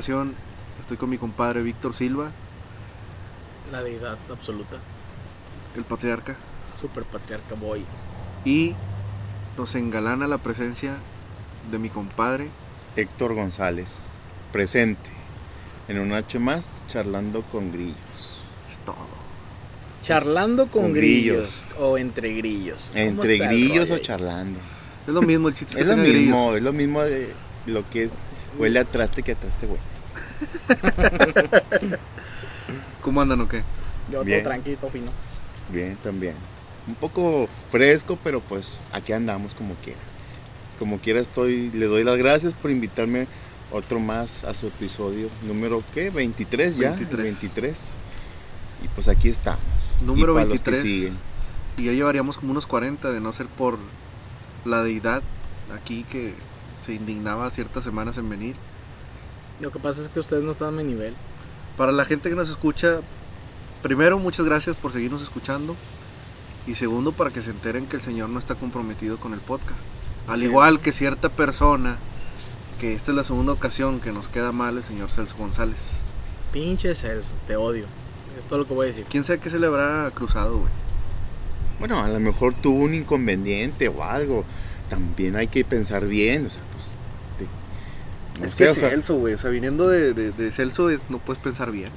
ocasión estoy con mi compadre Víctor Silva, La deidad absoluta. el patriarca, Super patriarca boy. y nos engalana la presencia de mi compadre Héctor González, presente en un H más, charlando con grillos. Es todo. Charlando con, Con grillos. o entre grillos. ¿Cómo Entre grillos o charlando. Es lo mismo, el chiste Es lo que mismo, es lo mismo de lo que es huele a traste que a traste, güey. ¿Cómo andan o qué? Yo Bien. todo tranquilo, fino. Bien, también. Un poco fresco, pero pues aquí andamos como quiera. Como quiera estoy, le doy las gracias por invitarme otro más a su episodio número ¿qué? 23 ya, 23. 23. Y pues aquí estamos. Número Y para los que 23. siguen. Y ya llevaríamos como unos 40 de no ser por la deidad aquí que se indignaba ciertas semanas en venir. Lo que pasa es que ustedes no están a mi nivel. Para la gente que nos escucha, primero muchas gracias por seguirnos escuchando. Y segundo, para que se enteren que el Señor no está comprometido con el podcast. Al Sí. igual que cierta persona, que esta es la segunda ocasión que nos queda mal el señor Celso González. Pinche Celso, te odio. Es todo lo que voy a decir. ¿Quién sabe qué se le habrá cruzado, güey? Bueno, a lo mejor tuvo un inconveniente o algo. También hay que pensar bien, o sea, pues. de- no Es sé, que es ojalá- Celso, güey. O sea, viniendo de, de- de Celso es- no puedes pensar bien.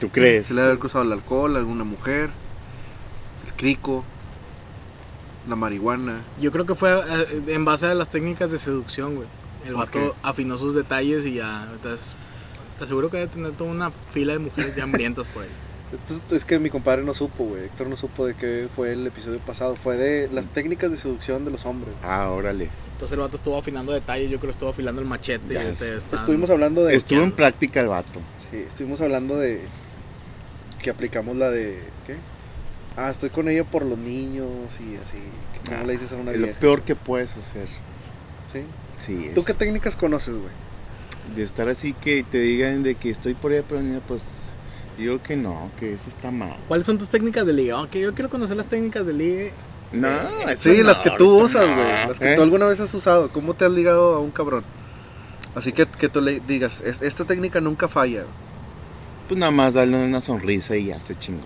¿Tú crees? Se le debe haber cruzado el alcohol, alguna mujer, el crico, la marihuana. Yo creo que fue eh, en base a las técnicas de seducción, güey. El ¿Por vato afinó sus detalles y ya. estás- te aseguro que debe tener toda una fila de mujeres ya hambrientas por ahí. Esto es, es que mi compadre no supo, güey. Héctor no supo de qué fue el episodio pasado. Fue de las técnicas de seducción de los hombres. Ah, órale. Entonces el vato estuvo afinando detalles, yo creo que estuvo afilando el machete. Ya y están- Estuvimos hablando de. Estuvo en práctica el vato. Sí, estuvimos hablando de. Que aplicamos la de. ¿Qué? Ah, estoy con ella por los niños y así. que ¿Cómo Ah, le dices a una Es lo vieja? peor que puedes hacer. ¿Sí? Sí, ¿Tú es qué técnicas conoces, güey? de estar así que te digan de que estoy por ella, pero niña, pues digo que no, que eso está mal. ¿Cuáles son tus técnicas de ligue? Aunque yo quiero conocer las técnicas de ligue. No, eso Sí, no, las que tú usas, no, güey. Las que ¿eh? tú alguna vez has usado. ¿Cómo te has ligado a un cabrón? Así que, que tú le digas, "Es- esta técnica nunca falla. Pues nada más darle una sonrisa y ya se chingó.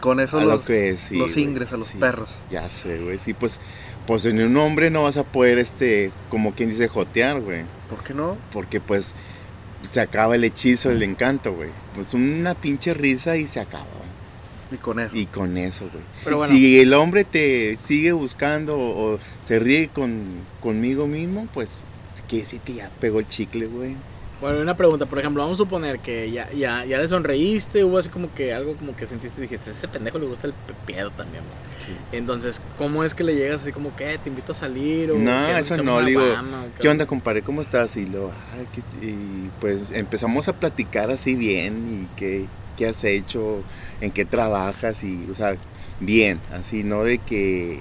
Con eso A lo los, que es, sí, los güey, ingres a los sí. perros. Ya sé, güey. Sí, pues, pues en un hombre no vas a poder, este, como quien dice, jotear, güey. ¿Por qué no? Porque pues se acaba el hechizo, el encanto, güey. Pues una pinche risa y se acabó. Y con eso. Y con eso, güey. Pero bueno. Si el hombre te sigue buscando o, o se ríe con, conmigo mismo, pues quiere decir que ya pegó el chicle, güey. Bueno, una pregunta, por ejemplo, vamos a suponer que ya, ya, ya le sonreíste, hubo así como que algo como que sentiste y dijiste, ese pendejo le gusta el pe- pedo también, güey". Entonces, ¿cómo es que le llegas así como que "Eh, te invito a salir o No, eso no, le digo, guama, o ¿Qué onda, compadre? ¿Cómo estás? Y luego, "Ay, qué- y pues empezamos a platicar así bien y qué, qué has hecho, en qué trabajas y, o sea, bien, así, no de que,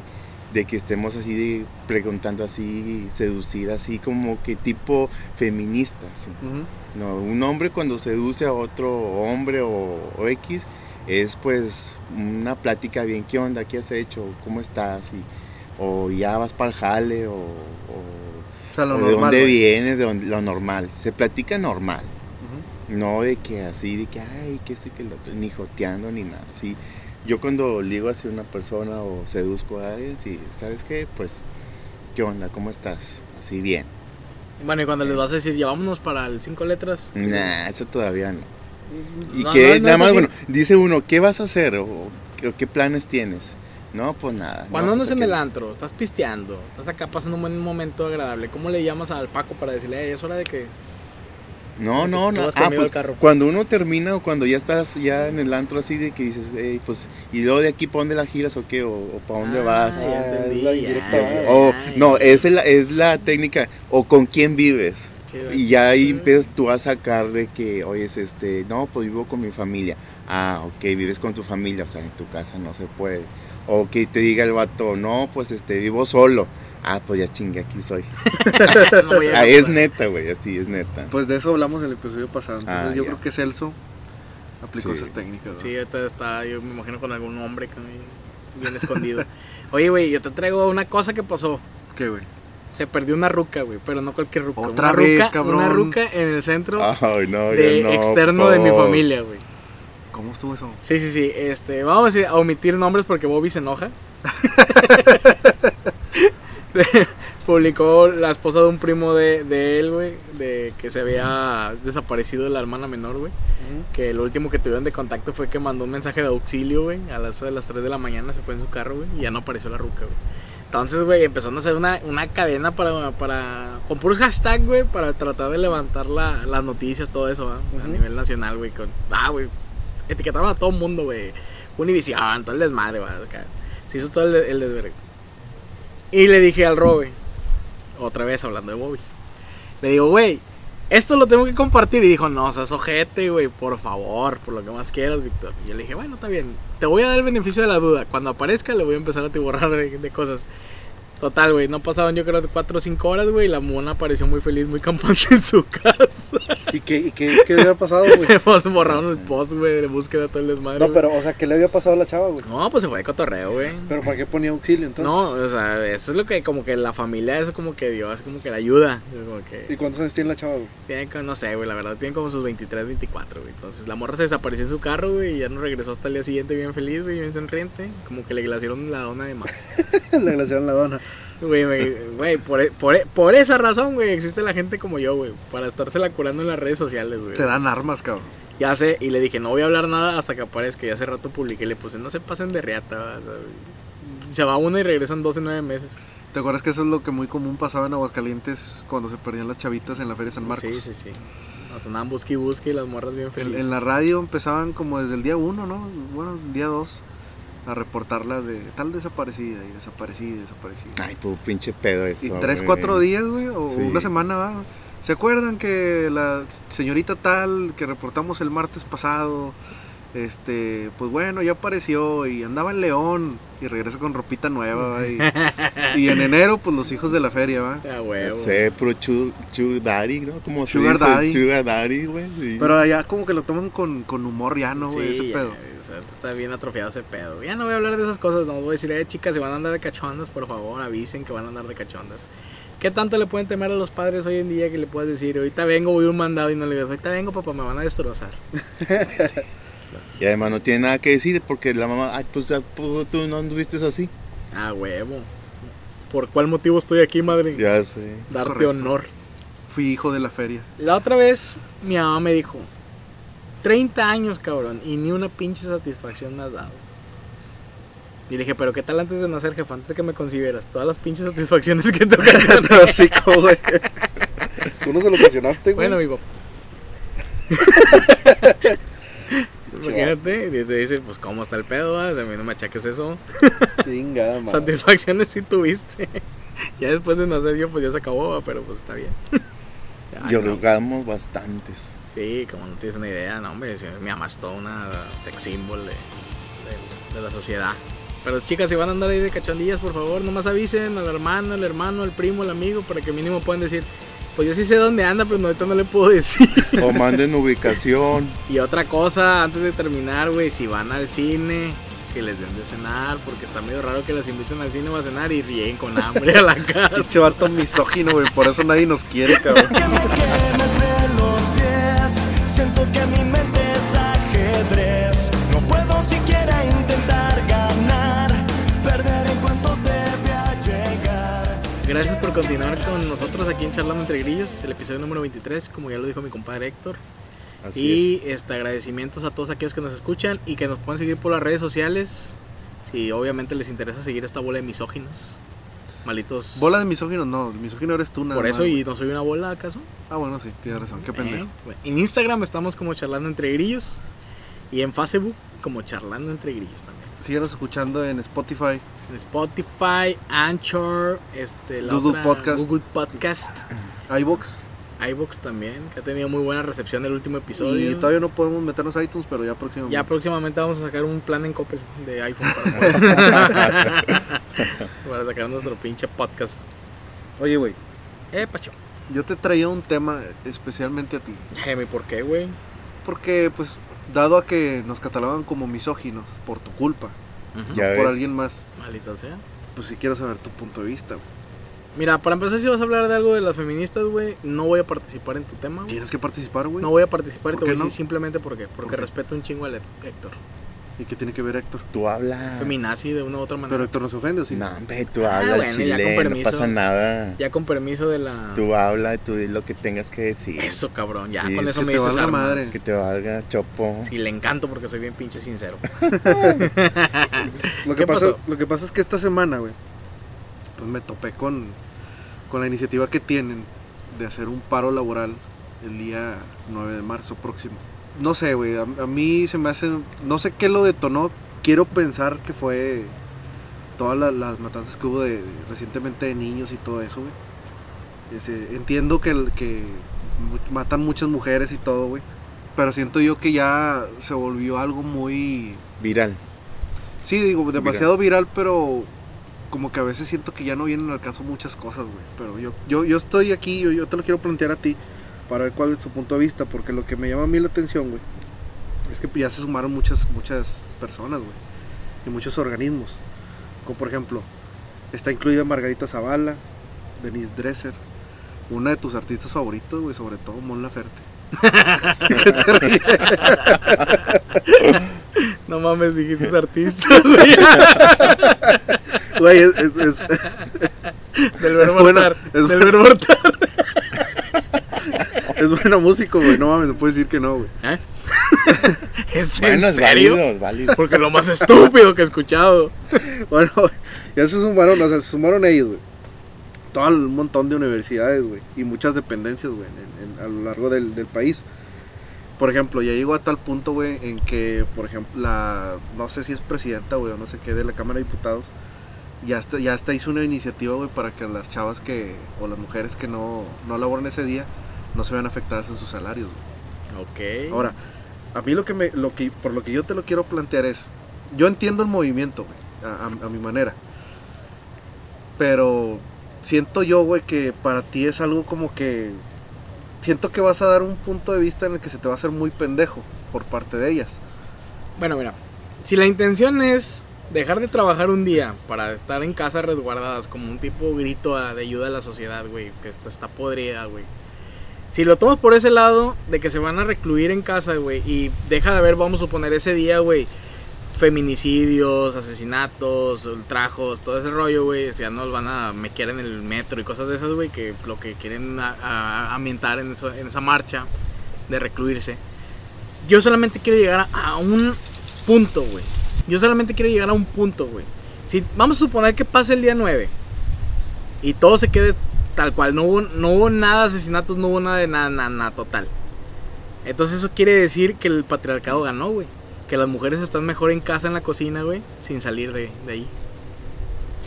de que estemos así de preguntando así, seducir así como que tipo feminista. No, un hombre cuando seduce a otro hombre o, o X es pues una plática bien, ¿qué onda? ¿Qué has hecho? ¿Cómo estás? Y, o ya vas para el jale o, o- O sea, lo o normal. de dónde güey. vienes, de dónde- lo normal. Se platica normal, no de que así, de que, ay, que eso y que el otro, ni joteando ni nada. Sí, yo cuando ligo hacia una persona o seduzco a alguien, sí, ¿sabes qué? Pues, ¿qué onda? ¿Cómo estás? Así bien. Bueno, y cuando les vas a decir, ya vámonos para el cinco letras. Nah, eso todavía no. Y No, que no, nada más, bueno, dice uno, ¿qué vas a hacer? O, o qué- planes tienes? No, pues nada. Cuando no, andas pues en el antro, estás pisteando, estás acá pasando un buen momento agradable, ¿cómo le llamas al Paco para decirle, "Ey, es hora de que... No, no, no. Ah, pues carro. cuando uno termina o cuando ya estás ya en el antro así de que dices, "Ey, pues, ¿y luego de aquí para dónde la giras o qué? ¿O, para dónde Ah, vas? ya Ah. O, ya, no, es la, es la técnica. O con quién vives. Sí. Y ya ahí empiezas tú a sacar de que, oye, es este, no, pues vivo con mi familia. Ah, ok, vives con tu familia, o sea, en tu casa no se puede. O que te diga el vato, no, pues este, vivo solo. Ah, pues ya chingue, aquí soy. No voy a- Ah, es neta, güey, así es neta. Pues de eso hablamos en el episodio pasado. Entonces Ah, yo ya. creo que Celso aplicó Sí. esas técnicas. ¿no? Sí, ahorita está, yo me imagino con algún hombre bien escondido. Oye, güey, yo te traigo una cosa que pasó. ¿Qué, güey? Se perdió una ruca, güey, pero no cualquier ruca. Otra una vez, ruca, cabrón. Una ruca en el centro Ay, no, de no, externo por de mi familia, güey. ¿Cómo estuvo eso? Sí, sí, sí. Este, vamos a omitir nombres porque Bobby se enoja. Publicó la esposa de un primo de, de él, güey, de que se había desaparecido de la hermana menor, güey. Que lo último que tuvieron de contacto fue que mandó un mensaje de auxilio, güey, a las, a las 3 de la mañana, se fue en su carro, güey, y ya no apareció la ruca, güey. Entonces, güey, empezaron a hacer una, una cadena para, para, con puros hashtags, güey, para tratar de levantar la- las noticias, todo eso, ¿va? a Ujú. nivel nacional, güey. Ah, güey, etiquetaron a todo el mundo, güey. Univision, todo el desmadre, güey. Se hizo todo el, el desvergue. Y le dije al Robe, otra vez hablando de Bobby, le digo, güey, esto lo tengo que compartir. Y dijo, no, seas ojete, güey, por favor, por lo que más quieras, Víctor. Y yo le dije, bueno, está bien, te voy a dar el beneficio de la duda. Cuando aparezca, le voy a empezar a tiborrar de, de cosas. Total, güey, no pasaban yo creo de 4 o 5 horas, güey, y la mona apareció muy feliz, muy campante en su casa. ¿Y qué, y qué, qué le había pasado, güey? Hemos borrado el post, güey, de búsqueda todo el desmadre. No, pero, o sea, ¿qué le había pasado a la chava, güey? No, pues se fue de cotorreo, güey. ¿Pero para qué ponía auxilio entonces? No, o sea, eso es lo que como que la familia, eso como que dio, así como que la ayuda. Como ¿Y cuántos años tiene la chava, güey? tiene, no sé, güey, la verdad, tiene como sus 23, 24, güey. Entonces la morra se desapareció en su carro, güey, y ya no regresó hasta el día siguiente bien feliz, güey, bien sonriente. Como que le glaciaron la dona de más. le glaciaron la dona. Güey, güey, por, por, por esa razón, güey, existe la gente como yo, güey, para estársela curando en las redes sociales, güey. Te dan armas, cabrón. Ya sé, y le dije, no voy a hablar nada hasta que aparezca. Y hace rato publiqué, le puse, no se pasen de riata, va, o sea, se va una y regresan dos en nueve meses. ¿Te acuerdas que eso es lo que muy común pasaba en Aguascalientes cuando se perdían las chavitas en la Feria San Marcos? Sí, sí, sí. Andaban busque y busque y las morras bien En, felices. en la radio empezaban como desde el día uno, ¿no? Bueno, el día dos, a reportarlas de tal desaparecida y desaparecida y desaparecida. Ay, pues pinche pedo eso. y tres, güey. cuatro días, güey, o Sí. una semana, ¿va? ¿Se acuerdan que la señorita tal que reportamos el martes pasado, este, pues bueno, ya apareció y andaba en León y regresa con ropita nueva, ¿va? Y, y en enero, pues los hijos de la feria, ¿va? Ah, Ya huevo. sé, sugar daddy, ¿no? Como se Sugar dice, daddy. Sugar daddy, güey. sí. Pero allá como que lo toman con, con humor ya, ¿no, güey? Sí, Ese ya, pedo. está bien atrofiado ese pedo. Ya no voy a hablar de esas cosas, no voy a decir, eh, chicas, si van a andar de cachondas, por favor, avisen que van a andar de cachondas. ¿Qué tanto le pueden temer a los padres hoy en día que le puedas decir, ahorita vengo, voy a un mandado y no le digas, ahorita vengo, papá, me van a destrozar? Y además no tiene nada que decir porque la mamá, ay, pues ya, pues, tú no anduviste así. Ah, huevo. ¿Por cuál motivo estoy aquí, madre? Ya sé. Darte Correcto. honor. Fui hijo de la feria. La otra vez mi mamá me dijo, 30 años, cabrón, y ni una pinche satisfacción me has dado. Y le dije, pero ¿qué tal antes de nacer, jefa? Antes de que me consideras, todas las pinches satisfacciones que te ocasionan. Hocico, güey. Tú no se lo ocasionaste, güey. Bueno, mi papá. Imagínate, y te dice, pues, ¿cómo está el pedo? a mí no me achaques eso. Madre. Satisfacciones sí tuviste. ya después de nacer yo, pues ya se acabó, pero pues está bien. Ay, no. rogamos bastantes. Sí, como no tienes una idea, no, hombre, mi mamá es toda una sex symbol de, de- de la sociedad. Pero chicas, si van a andar ahí de cachondillas, por favor, nomás avisen al hermano, al hermano, al primo, al amigo, para que mínimo puedan decir, pues yo sí sé dónde anda, pero ahorita no le puedo decir. O manden ubicación. y otra cosa, antes de terminar, güey, si van al cine, que les den de cenar, porque está medio raro que las inviten al cine o a cenar y lleguen con hambre a la casa. Pinche vato misógino, güey. Por eso nadie nos quiere, cabrón. que me quema entre los pies. Siento que mi mente es ajedrez. No puedo siquiera intentar ganar. Gracias por continuar con nosotros aquí en Charlando Entre Grillos, el episodio número 23, como ya lo dijo mi compadre Héctor. Así y este, agradecimientos a todos aquellos que nos escuchan y que nos pueden seguir por las redes sociales. Si obviamente les interesa seguir esta bola de misóginos. Malitos. Bola de misógino, no. Misógino eres tú, nada Por eso, y no soy una bola acaso. Ah, bueno, sí, tienes razón. Qué pendejo. Eh, bueno, En Instagram estamos como Charlando Entre Grillos. Y en Facebook como Charlando Entre Grillos también. Síguenos escuchando en Spotify. Spotify, Anchor, este, la Google otra, Podcast. Google Podcast, iBox. iVoox también, que ha tenido muy buena recepción del último episodio. Y todavía no podemos meternos a iTunes, pero ya próximamente. Ya próximamente vamos a sacar un plan en Coppel de iPhone para, para sacar nuestro pinche podcast. Oye, güey. Eh, Pacho. Yo te traía un tema especialmente a ti. Jaime, ¿por qué, güey? Porque, pues, dado a que nos catalogan como misóginos por tu culpa, Ya por ves. alguien más. Maldita sea. Pues sí quiero saber tu punto de vista, güey. Mira, para empezar, si vas a hablar de algo de las feministas, güey, no voy a participar en tu tema, güey. Tienes que participar, güey. No voy a participar y ¿Por te voy a no? decir simplemente porque, porque respeto un chingo al Héctor. ¿Y qué tiene que ver Héctor? Tú hablas. Feminazi de una u otra manera. Pero Héctor no se ofende, ¿o sí? No, hombre, tú Ah, hablas, bueno, ya con no permiso. pasa nada. Ya con permiso de la... Tú habla, tú di lo que tengas que decir. Eso, cabrón. Ya Sí, con es eso que me te dices valga armas. madre. Que te valga, chopo. Sí, le encanto porque soy bien pinche sincero. Lo ¿Qué que, pasa, lo que pasa es que esta semana, güey, pues me topé con, con la iniciativa que tienen de hacer un paro laboral el día 9 de marzo próximo. No sé, güey, a, a mí se me hace, no sé qué lo detonó, quiero pensar que fue todas la- las matanzas que hubo de, de- recientemente de niños y todo eso, güey. Ese- entiendo que, que matan muchas mujeres y todo, güey, pero siento yo que ya se volvió algo muy... Viral. Sí, digo, demasiado viral, pero como que a veces siento que ya no vienen al caso muchas cosas, güey. Pero yo, yo, yo estoy aquí, yo, yo te lo quiero plantear a ti para ver cuál es tu punto de vista, porque lo que me llama a mí la atención, güey, es que ya se sumaron muchas, muchas personas, güey, y muchos organismos. Como por ejemplo, está incluida Margarita Zavala, Denise Dresser, una de tus artistas favoritos, güey, sobre todo Mon Laferte. No mames, dijiste artista, güey. Güey, es- es- es, Del verbo Es Del verbo. Es bueno músico, güey. No mames, no puedes decir que no, güey. ¿Eh? ¿Es Bueno, en es serio? válido, es válido. Porque lo más estúpido que he escuchado. Bueno, ya se sumaron, o sea, se sumaron ellos, güey. Todo un montón de universidades, güey. Y muchas dependencias, güey, en- en- a lo largo del, del país. Por ejemplo, ya llegó a tal punto, güey, en que, por ejemplo, la. No sé si es presidenta, güey, o no sé qué, de la Cámara de Diputados. Ya hasta, ya hasta hizo una iniciativa, güey, para que las chavas que. o las mujeres que no, no laboran ese día no se vean afectadas en sus salarios, güey. Ok. Ahora, a mí lo que me, lo que, por lo que yo te lo quiero plantear es, yo entiendo el movimiento, güey, a, a- a mi manera, pero siento yo, güey, que para ti es algo como que, siento que vas a dar un punto de vista en el que se te va a hacer muy pendejo por parte de ellas. Bueno, mira. Si la intención es dejar de trabajar un día para estar en casa resguardadas como un tipo grito a- de ayuda a la sociedad, güey, que está, está podrida, güey. Si lo tomas por ese lado de que se van a recluir en casa, güey, y deja de haber, vamos a suponer, ese día, güey, feminicidios, asesinatos, ultrajos, todo ese rollo, güey, o sea, no van a mequear en el metro y cosas de esas, güey, que lo que quieren ambientar en esa marcha de recluirse. Yo solamente quiero llegar a, a un punto, güey. Yo solamente quiero llegar a un punto, güey. Si vamos a suponer que pase el día 9 y todo se quede tal cual, no hubo, no hubo nada de asesinatos, no hubo nada de nada, nada, nada, total. Entonces eso quiere decir que el patriarcado ganó, güey. Que las mujeres están mejor en casa, en la cocina, güey, sin salir de, de ahí.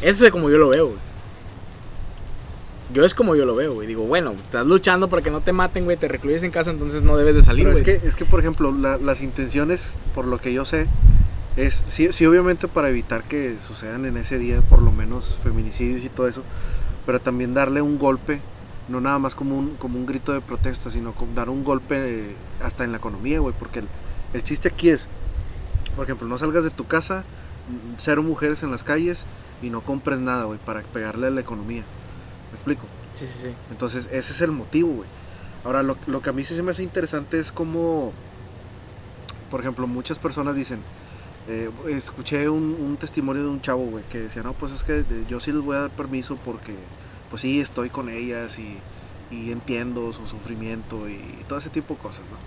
Eso es como yo lo veo, güey. Yo es como yo lo veo, güey. Digo, bueno, estás luchando para que no te maten, güey, te recluyes en casa, entonces no debes de salir, Pero güey. es que, es que, por ejemplo, la- las intenciones, por lo que yo sé, es, sí, sí, obviamente para evitar que sucedan en ese día, por lo menos, feminicidios y todo eso, pero también darle un golpe, no nada más como un, como un grito de protesta, sino como dar un golpe eh, hasta en la economía, güey, porque el, el chiste aquí es, por ejemplo, no salgas de tu casa, mm, cero mujeres en las calles y no compres nada, güey, para pegarle a la economía. ¿Me explico? Sí, sí, sí. Entonces, ese es el motivo, güey. Ahora, lo, lo que a mí sí se me hace interesante es como, por ejemplo, muchas personas dicen, eh, escuché un, un testimonio de un chavo, güey, que decía, no, pues es que eh, yo sí les voy a dar permiso porque, pues sí, estoy con ellas y, y entiendo su sufrimiento y todo ese tipo de cosas, ¿no?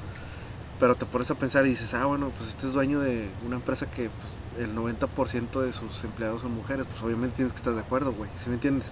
Pero te pones a pensar y dices, ah, bueno, pues este es dueño de una empresa que pues, el 90% de sus empleados son mujeres, pues obviamente tienes que estar de acuerdo, güey, ¿sí me entiendes?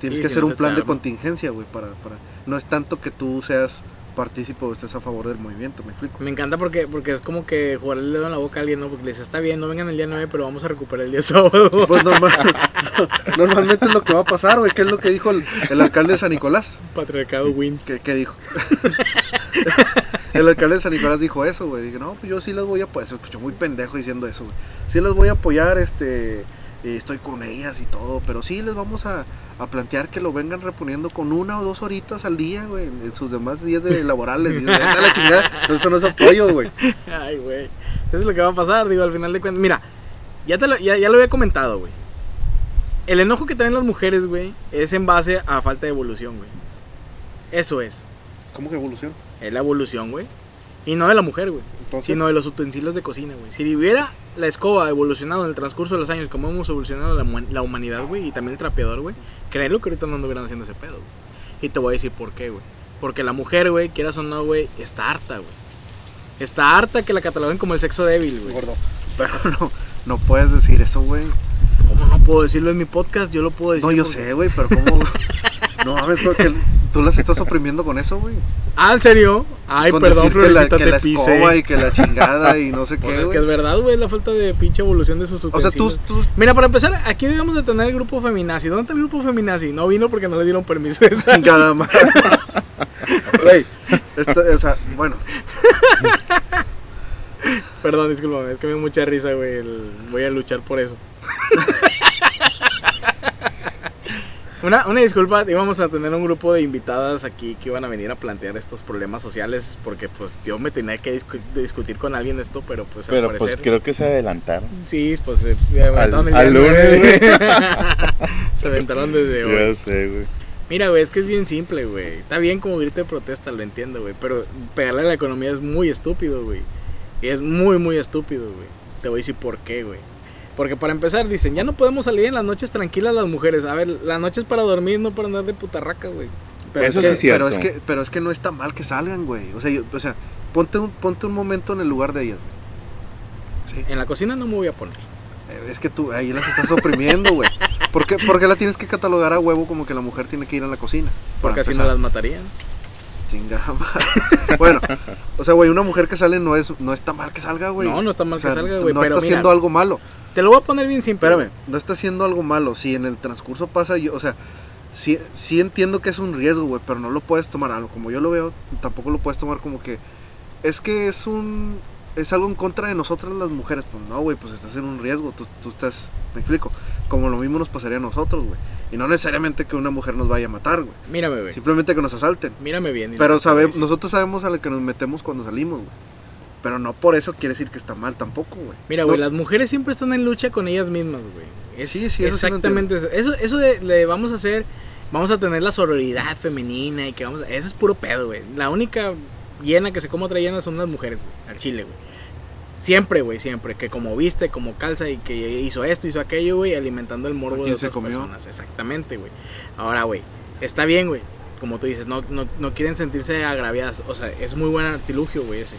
Tienes Sí, que hacer un plan de contingencia, güey, para, para... No es tanto que tú seas partícipe o estés a favor del movimiento, ¿me explico? Me encanta porque, porque es como que jugarle el dedo en la boca a alguien, ¿no? Porque le dice, está bien, no vengan el día 9, pero vamos a recuperar el día sábado. Pues normal- normalmente es lo que va a pasar, güey, que es lo que dijo el, el alcalde de San Nicolás. Patriarcado wins. ¿Qué, qué dijo? el alcalde de San Nicolás dijo eso, güey. Dije, no, pues yo sí las voy a apoyar. Se escuchó muy pendejo diciendo eso, güey. Sí las voy a apoyar, este... eh, estoy con ellas y todo, pero sí les vamos a, a plantear que lo vengan reponiendo con una o dos horitas al día, güey, en sus demás días de laborales. Y, "Vete a la chingada. Eso no es apoyo, güey. Ay, güey. Eso es lo que va a pasar, digo, al final de cuentas. Mira, Ya, te lo, ya, ya lo había comentado, güey. El enojo que traen las mujeres, güey, es en base a falta de evolución, güey. Eso es. ¿Cómo que evolución? Es la evolución, güey. Y no de la mujer, güey. Entonces, Sino de los utensilios de cocina, güey. Si hubiera la escoba evolucionado en el transcurso de los años, como hemos evolucionado la, huma- la humanidad, güey, y también el trapeador, güey, créelo que ahorita no anduvieran haciendo ese pedo, güey. Y te voy a decir por qué, güey. Porque la mujer, güey, quieras o no, güey, está harta, güey. Está harta que la cataloguen como el sexo débil, güey. gordo. Pero no, no puedes decir eso, güey. ¿Cómo no puedo decirlo en mi podcast? Yo lo puedo decir. No, yo porque- sé, güey, pero ¿cómo? no mames, que tú las estás oprimiendo con eso, güey. Ah, ¿en serio? Ay, Con perdón, decir que la, que te la escoba pisé. y que la chingada y no sé Pues qué, es que es verdad, güey, la falta de pinche evolución de sus O sea, tú, utensilios. tú, Mira, para empezar, aquí debemos de tener el grupo feminazi. ¿Dónde está el grupo feminazi? No vino porque no le dieron permiso de salir. Güey, esto, o sea, bueno, Perdón, discúlpame, es que me dio mucha risa, güey. Voy a luchar por eso. Una, una disculpa, íbamos a tener un grupo de invitadas aquí que iban a venir a plantear estos problemas sociales porque pues yo me tenía que discu- discutir con alguien esto, pero pues al Pero pues parecer... creo que se adelantaron. Sí, pues eh, se aventaron el al lunes, güey. Se aventaron desde hoy. Ya sé, güey. Mira, güey, es que es bien simple, güey. Está bien como grito de protesta, lo entiendo, güey. Pero pegarle a la economía es muy estúpido, güey. Y es muy, muy estúpido, güey. Te voy a decir por qué, güey. Porque para empezar, dicen, ya no podemos salir en las noches tranquilas las mujeres. A ver, la noche es para dormir, no para andar de putarraca, güey. pero, Eso es que, sí es cierto. pero es que pero es que no está mal que salgan, güey. O sea, yo- o sea, ponte un ponte un momento en el lugar de ellas. güey. Sí. En la cocina no me voy a poner. Eh, Es que tú ahí las estás oprimiendo, güey. ¿Por qué, por qué la tienes que catalogar a huevo como que la mujer tiene que ir a la cocina? Porque así no las matarían. Chingada madre. Bueno, o sea, güey, una mujer que sale no es no está mal que salga, güey. No, no está mal O sea, que salga, güey. No pero está mira, haciendo algo malo. Te lo voy a poner bien simple. Espérame, no está haciendo algo malo. Si en el transcurso pasa, yo, o sea, sí, sí entiendo que es un riesgo, güey, pero no lo puedes tomar algo. Como yo lo veo, tampoco lo puedes tomar como que es que es un es algo en contra de nosotras las mujeres. Pues no, güey, pues estás en un riesgo. Tú, tú estás, me explico. Como lo mismo nos pasaría a nosotros, güey. Y no necesariamente que una mujer nos vaya a matar, güey. Mírame, güey. Simplemente que nos asalten. Mírame bien. Pero sabe, nosotros sabemos a lo que nos metemos cuando salimos, güey. Pero no por eso quiere decir que está mal tampoco, güey. Mira, No- güey, las mujeres siempre están en lucha con ellas mismas, güey. Es Sí, sí, eso sí exactamente eso. Eso, eso de, le vamos a hacer, vamos a tener la sororidad femenina y que vamos a, eso es puro pedo, güey. La única llena que se come otra llena son las mujeres, güey, al chile, güey. Siempre, güey, siempre. Que como viste, como calza y que hizo esto, hizo aquello, güey, alimentando el morbo ¿A de quién se otras comió? personas. Exactamente, güey. Ahora, güey, está bien, güey. Como tú dices, no, no, no quieren sentirse agraviadas. O sea, es muy buen artilugio, güey, ese.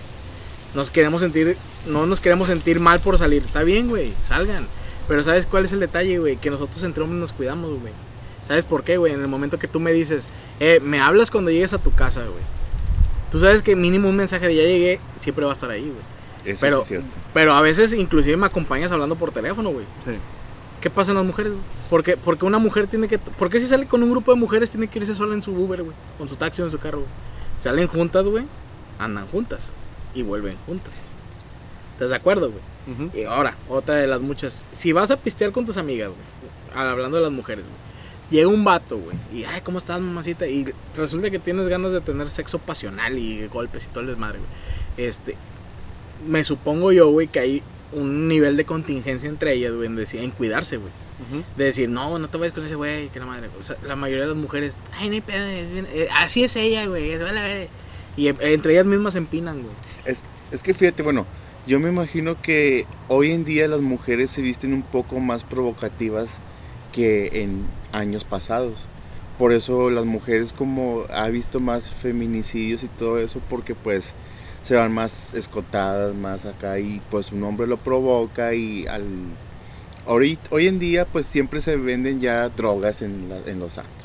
Nos queremos sentir, no nos queremos sentir mal por salir. Está bien, güey, salgan. Pero ¿sabes cuál es el detalle, güey? Que nosotros entre hombres nos cuidamos, güey. ¿Sabes por qué, güey? En el momento que tú me dices, eh, me hablas cuando llegues a tu casa, güey. Tú sabes que mínimo un mensaje de ya llegué siempre va a estar ahí, güey. Eso Pero, es cierto. pero a veces inclusive me acompañas hablando por teléfono, güey. Sí. ¿Qué pasa en las mujeres, güey? Porque, porque una mujer tiene que... ¿Por qué si sale con un grupo de mujeres tiene que irse sola en su Uber, güey? Con su taxi o en su carro, güey. Salen juntas, güey. Andan juntas. Y vuelven juntas. ¿Estás de acuerdo, güey? Y ahora, otra de las muchas. Si vas a pistear con tus amigas, güey. Hablando de las mujeres, güey. Llega un vato, güey. Y, ay, ¿cómo estás, mamacita? Y resulta que tienes ganas de tener sexo pasional y golpes y todo el desmadre, güey. Este. Me supongo yo, güey, que hay un nivel de contingencia entre ellas, güey, en, decir- en cuidarse, güey. De decir, no, no te vayas con ese güey, que la madre. O sea, la mayoría de las mujeres, ay, no hay pedo, es bien- eh, así es ella, güey, eso vale, vale". Y eh, entre ellas mismas se empinan, güey. Es, es que fíjate, bueno, yo me imagino que hoy en día las mujeres se visten un poco más provocativas que en años pasados. Por eso las mujeres como ha visto más feminicidios y todo eso porque pues se van más escotadas, más acá y pues un hombre lo provoca y al ahorita, hoy en día pues siempre se venden ya drogas en, la- en los antros.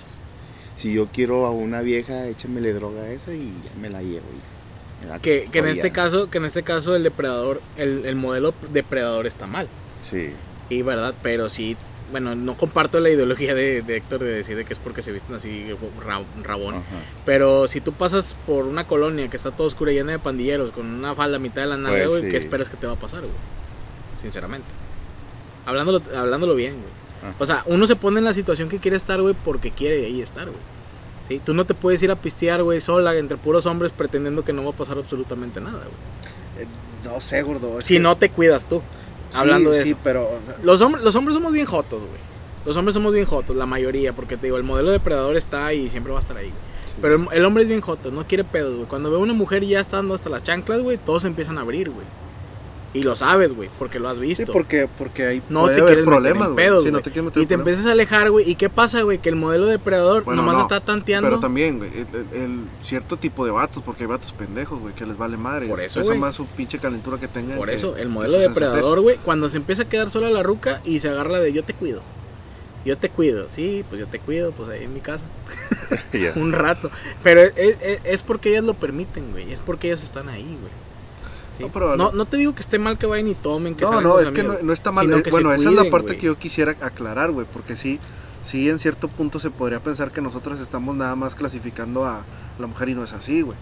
Si yo quiero a una vieja, échamele droga a esa y ya me la llevo. y me la Que, que en este caso, que en este caso el depredador, el, el modelo depredador está mal. Sí. Y verdad, pero sí, bueno, no comparto la ideología de, de Héctor de decir de que es porque se visten así ra- rabón. Ajá. Pero si tú pasas por una colonia que está toda oscura y llena de pandilleros con una falda a mitad de la nave, Pues güey, sí. ¿qué esperas que te va a pasar, güey? Sinceramente. Hablándolo, hablándolo bien, güey. O sea, uno se pone en la situación que quiere estar, güey, porque quiere ahí estar, güey. ¿Sí? Tú no te puedes ir a pistear, güey, sola, entre puros hombres, pretendiendo que no va a pasar absolutamente nada, güey. Eh, no sé, gordo. Si que- no te cuidas tú. Hablando de sí, eso. pero o sea, Los, hombres, los hombres somos bien jotos, güey. Los hombres somos bien jotos, la mayoría, porque te digo, el modelo depredador está ahí y siempre va a estar ahí, güey. Sí. Pero el, el hombre es bien joto, no quiere pedos, güey. Cuando ve a una mujer ya está dando hasta las chanclas, güey, todos se empiezan a abrir, güey. Y lo sabes, güey, porque lo has visto. sí, porque, porque hay no puede te haber problemas, meter en pedos, Sí, no güey. te quieres meter y te empiezas a alejar, güey. ¿Y qué pasa, güey? Que el modelo depredador Bueno, nomás no, está tanteando. Pero también, güey, el, cierto tipo de vatos, porque hay vatos pendejos, güey, que les vale madre. Por eso, Pesa más su pinche calentura que tengan. Por que- eso, el modelo depredador, güey, cuando se empieza a quedar sola la ruca y se agarra de yo te cuido. Yo te cuido, sí, pues yo te cuido, pues ahí en mi casa. Un rato. Pero es, es- es porque ellas lo permiten, güey. Es porque ellas están ahí, güey. Sí. No, te digo que esté mal que vayan y tomen, que No, no, es que no, no está mal. eh, bueno, esa es la parte que yo quisiera aclarar, güey, porque sí, sí, en cierto punto se podría pensar que nosotros estamos nada más clasificando a la mujer y no es así, güey.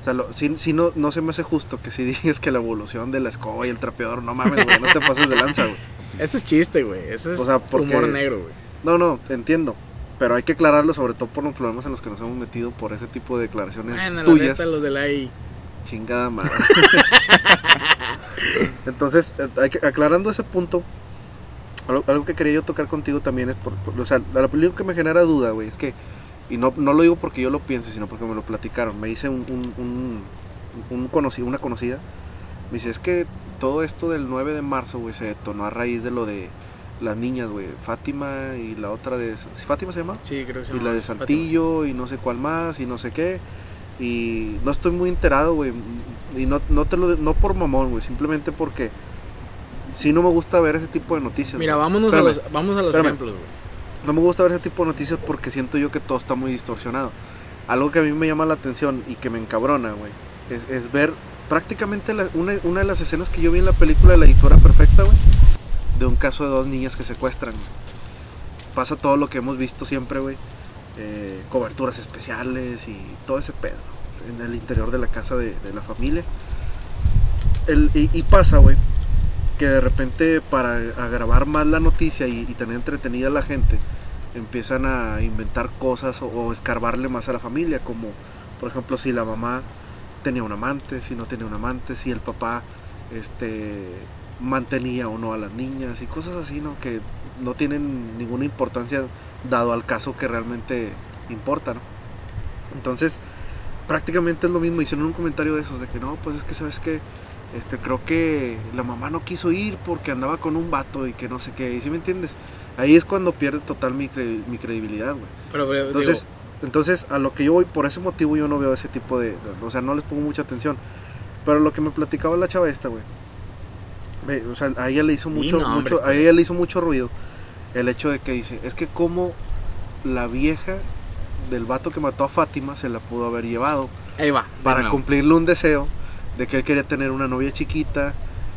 O sea, lo- sí, sí no, no se me hace justo que si digas que la evolución de la escoba y el trapeador, no mames, güey, no te pases de lanza, güey. Ese es chiste, güey. Ese es O sea, porque- humor negro, güey. No, no, entiendo. Pero hay que aclararlo, sobre todo por los problemas en los que nos hemos metido por ese tipo de declaraciones Bueno, la tuyas. neta, los de la I. Chingada madre. Entonces, eh, aclarando ese punto, algo, algo que quería yo tocar contigo también es, por, por- o sea, la lo que me genera duda, güey, es que, y no, no lo digo porque yo lo piense, sino porque me lo platicaron. Me dice un, un, un, un conocido, una conocida, me dice, es que todo esto del 9 de marzo, güey, se detonó a raíz de lo de las niñas, güey, Fátima y la otra de... ¿sí ¿Fátima se llama? Sí, creo que se y llama la de Fátima. Santillo y no sé cuál más y no sé qué y no estoy muy enterado güey y no, no te lo no por mamón güey simplemente porque sí no me gusta ver ese tipo de noticias Mira, vámonos a los, vamos a los espérame. ejemplos, güey. no me gusta ver ese tipo de noticias porque siento yo que todo está muy distorsionado algo que a mí me llama la atención y que me encabrona güey es, es ver prácticamente la- una, una de las escenas que yo vi en la película de la dictadura perfecta güey de un caso de dos niñas que secuestran güey. pasa todo lo que hemos visto siempre güey eh, coberturas especiales y todo ese pedo en el interior de la casa de, la familia. El- y, pasa, güey, que de repente para agravar más la noticia y, y tener entretenida a la gente, empiezan a inventar cosas o, o escarbarle más a la familia, como por ejemplo si la mamá tenía un amante, si no tenía un amante, si el papá este mantenía o no a las niñas y cosas así, ¿no? Que no tienen ninguna importancia dado al caso que realmente importa, ¿no? Entonces, prácticamente es lo mismo. Hicieron un comentario de esos, de que no, pues es que, ¿sabes qué? Este, creo que la mamá no quiso ir porque andaba con un vato y que no sé qué. ¿Y si me entiendes? Ahí es cuando pierde total mi, cre- mi credibilidad, güey. Pero, pero, Entonces, digo, entonces, a lo que yo voy, por ese motivo yo no veo ese tipo de, de- O sea, no les pongo mucha atención. Pero lo que me platicaba la chava esta, güey. O sea, a ella le hizo mucho, nombres, mucho a pues. ella le hizo mucho ruido el hecho de que dice, es que como la vieja del vato que mató a Fátima se la pudo haber llevado ahí va. para cumplirle un deseo de que él quería tener una novia chiquita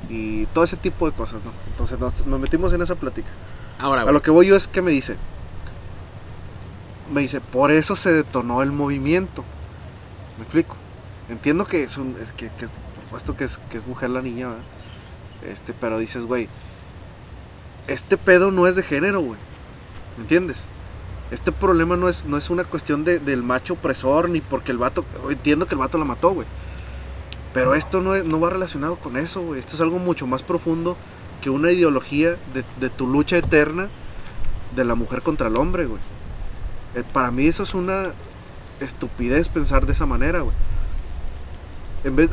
y todo ese tipo de cosas, ¿no? Entonces nos, nos metimos en esa plática. Ahora, A lo que voy yo es que me dice, me dice, por eso se detonó el movimiento. ¿Me explico? Entiendo que es un, es que, que por supuesto que es, que es mujer la niña, ¿verdad? Este, pero dices, güey, este pedo no es de género, güey. ¿Me entiendes? Este problema no es, no es una cuestión de- del macho opresor, ni porque el vato, entiendo que el vato la mató, güey. Pero esto no, es- no va relacionado con eso, güey. Esto es algo mucho más profundo que una ideología de, de tu lucha eterna de la mujer contra el hombre, güey. Eh, para mí eso es una estupidez pensar de esa manera, güey. En vez,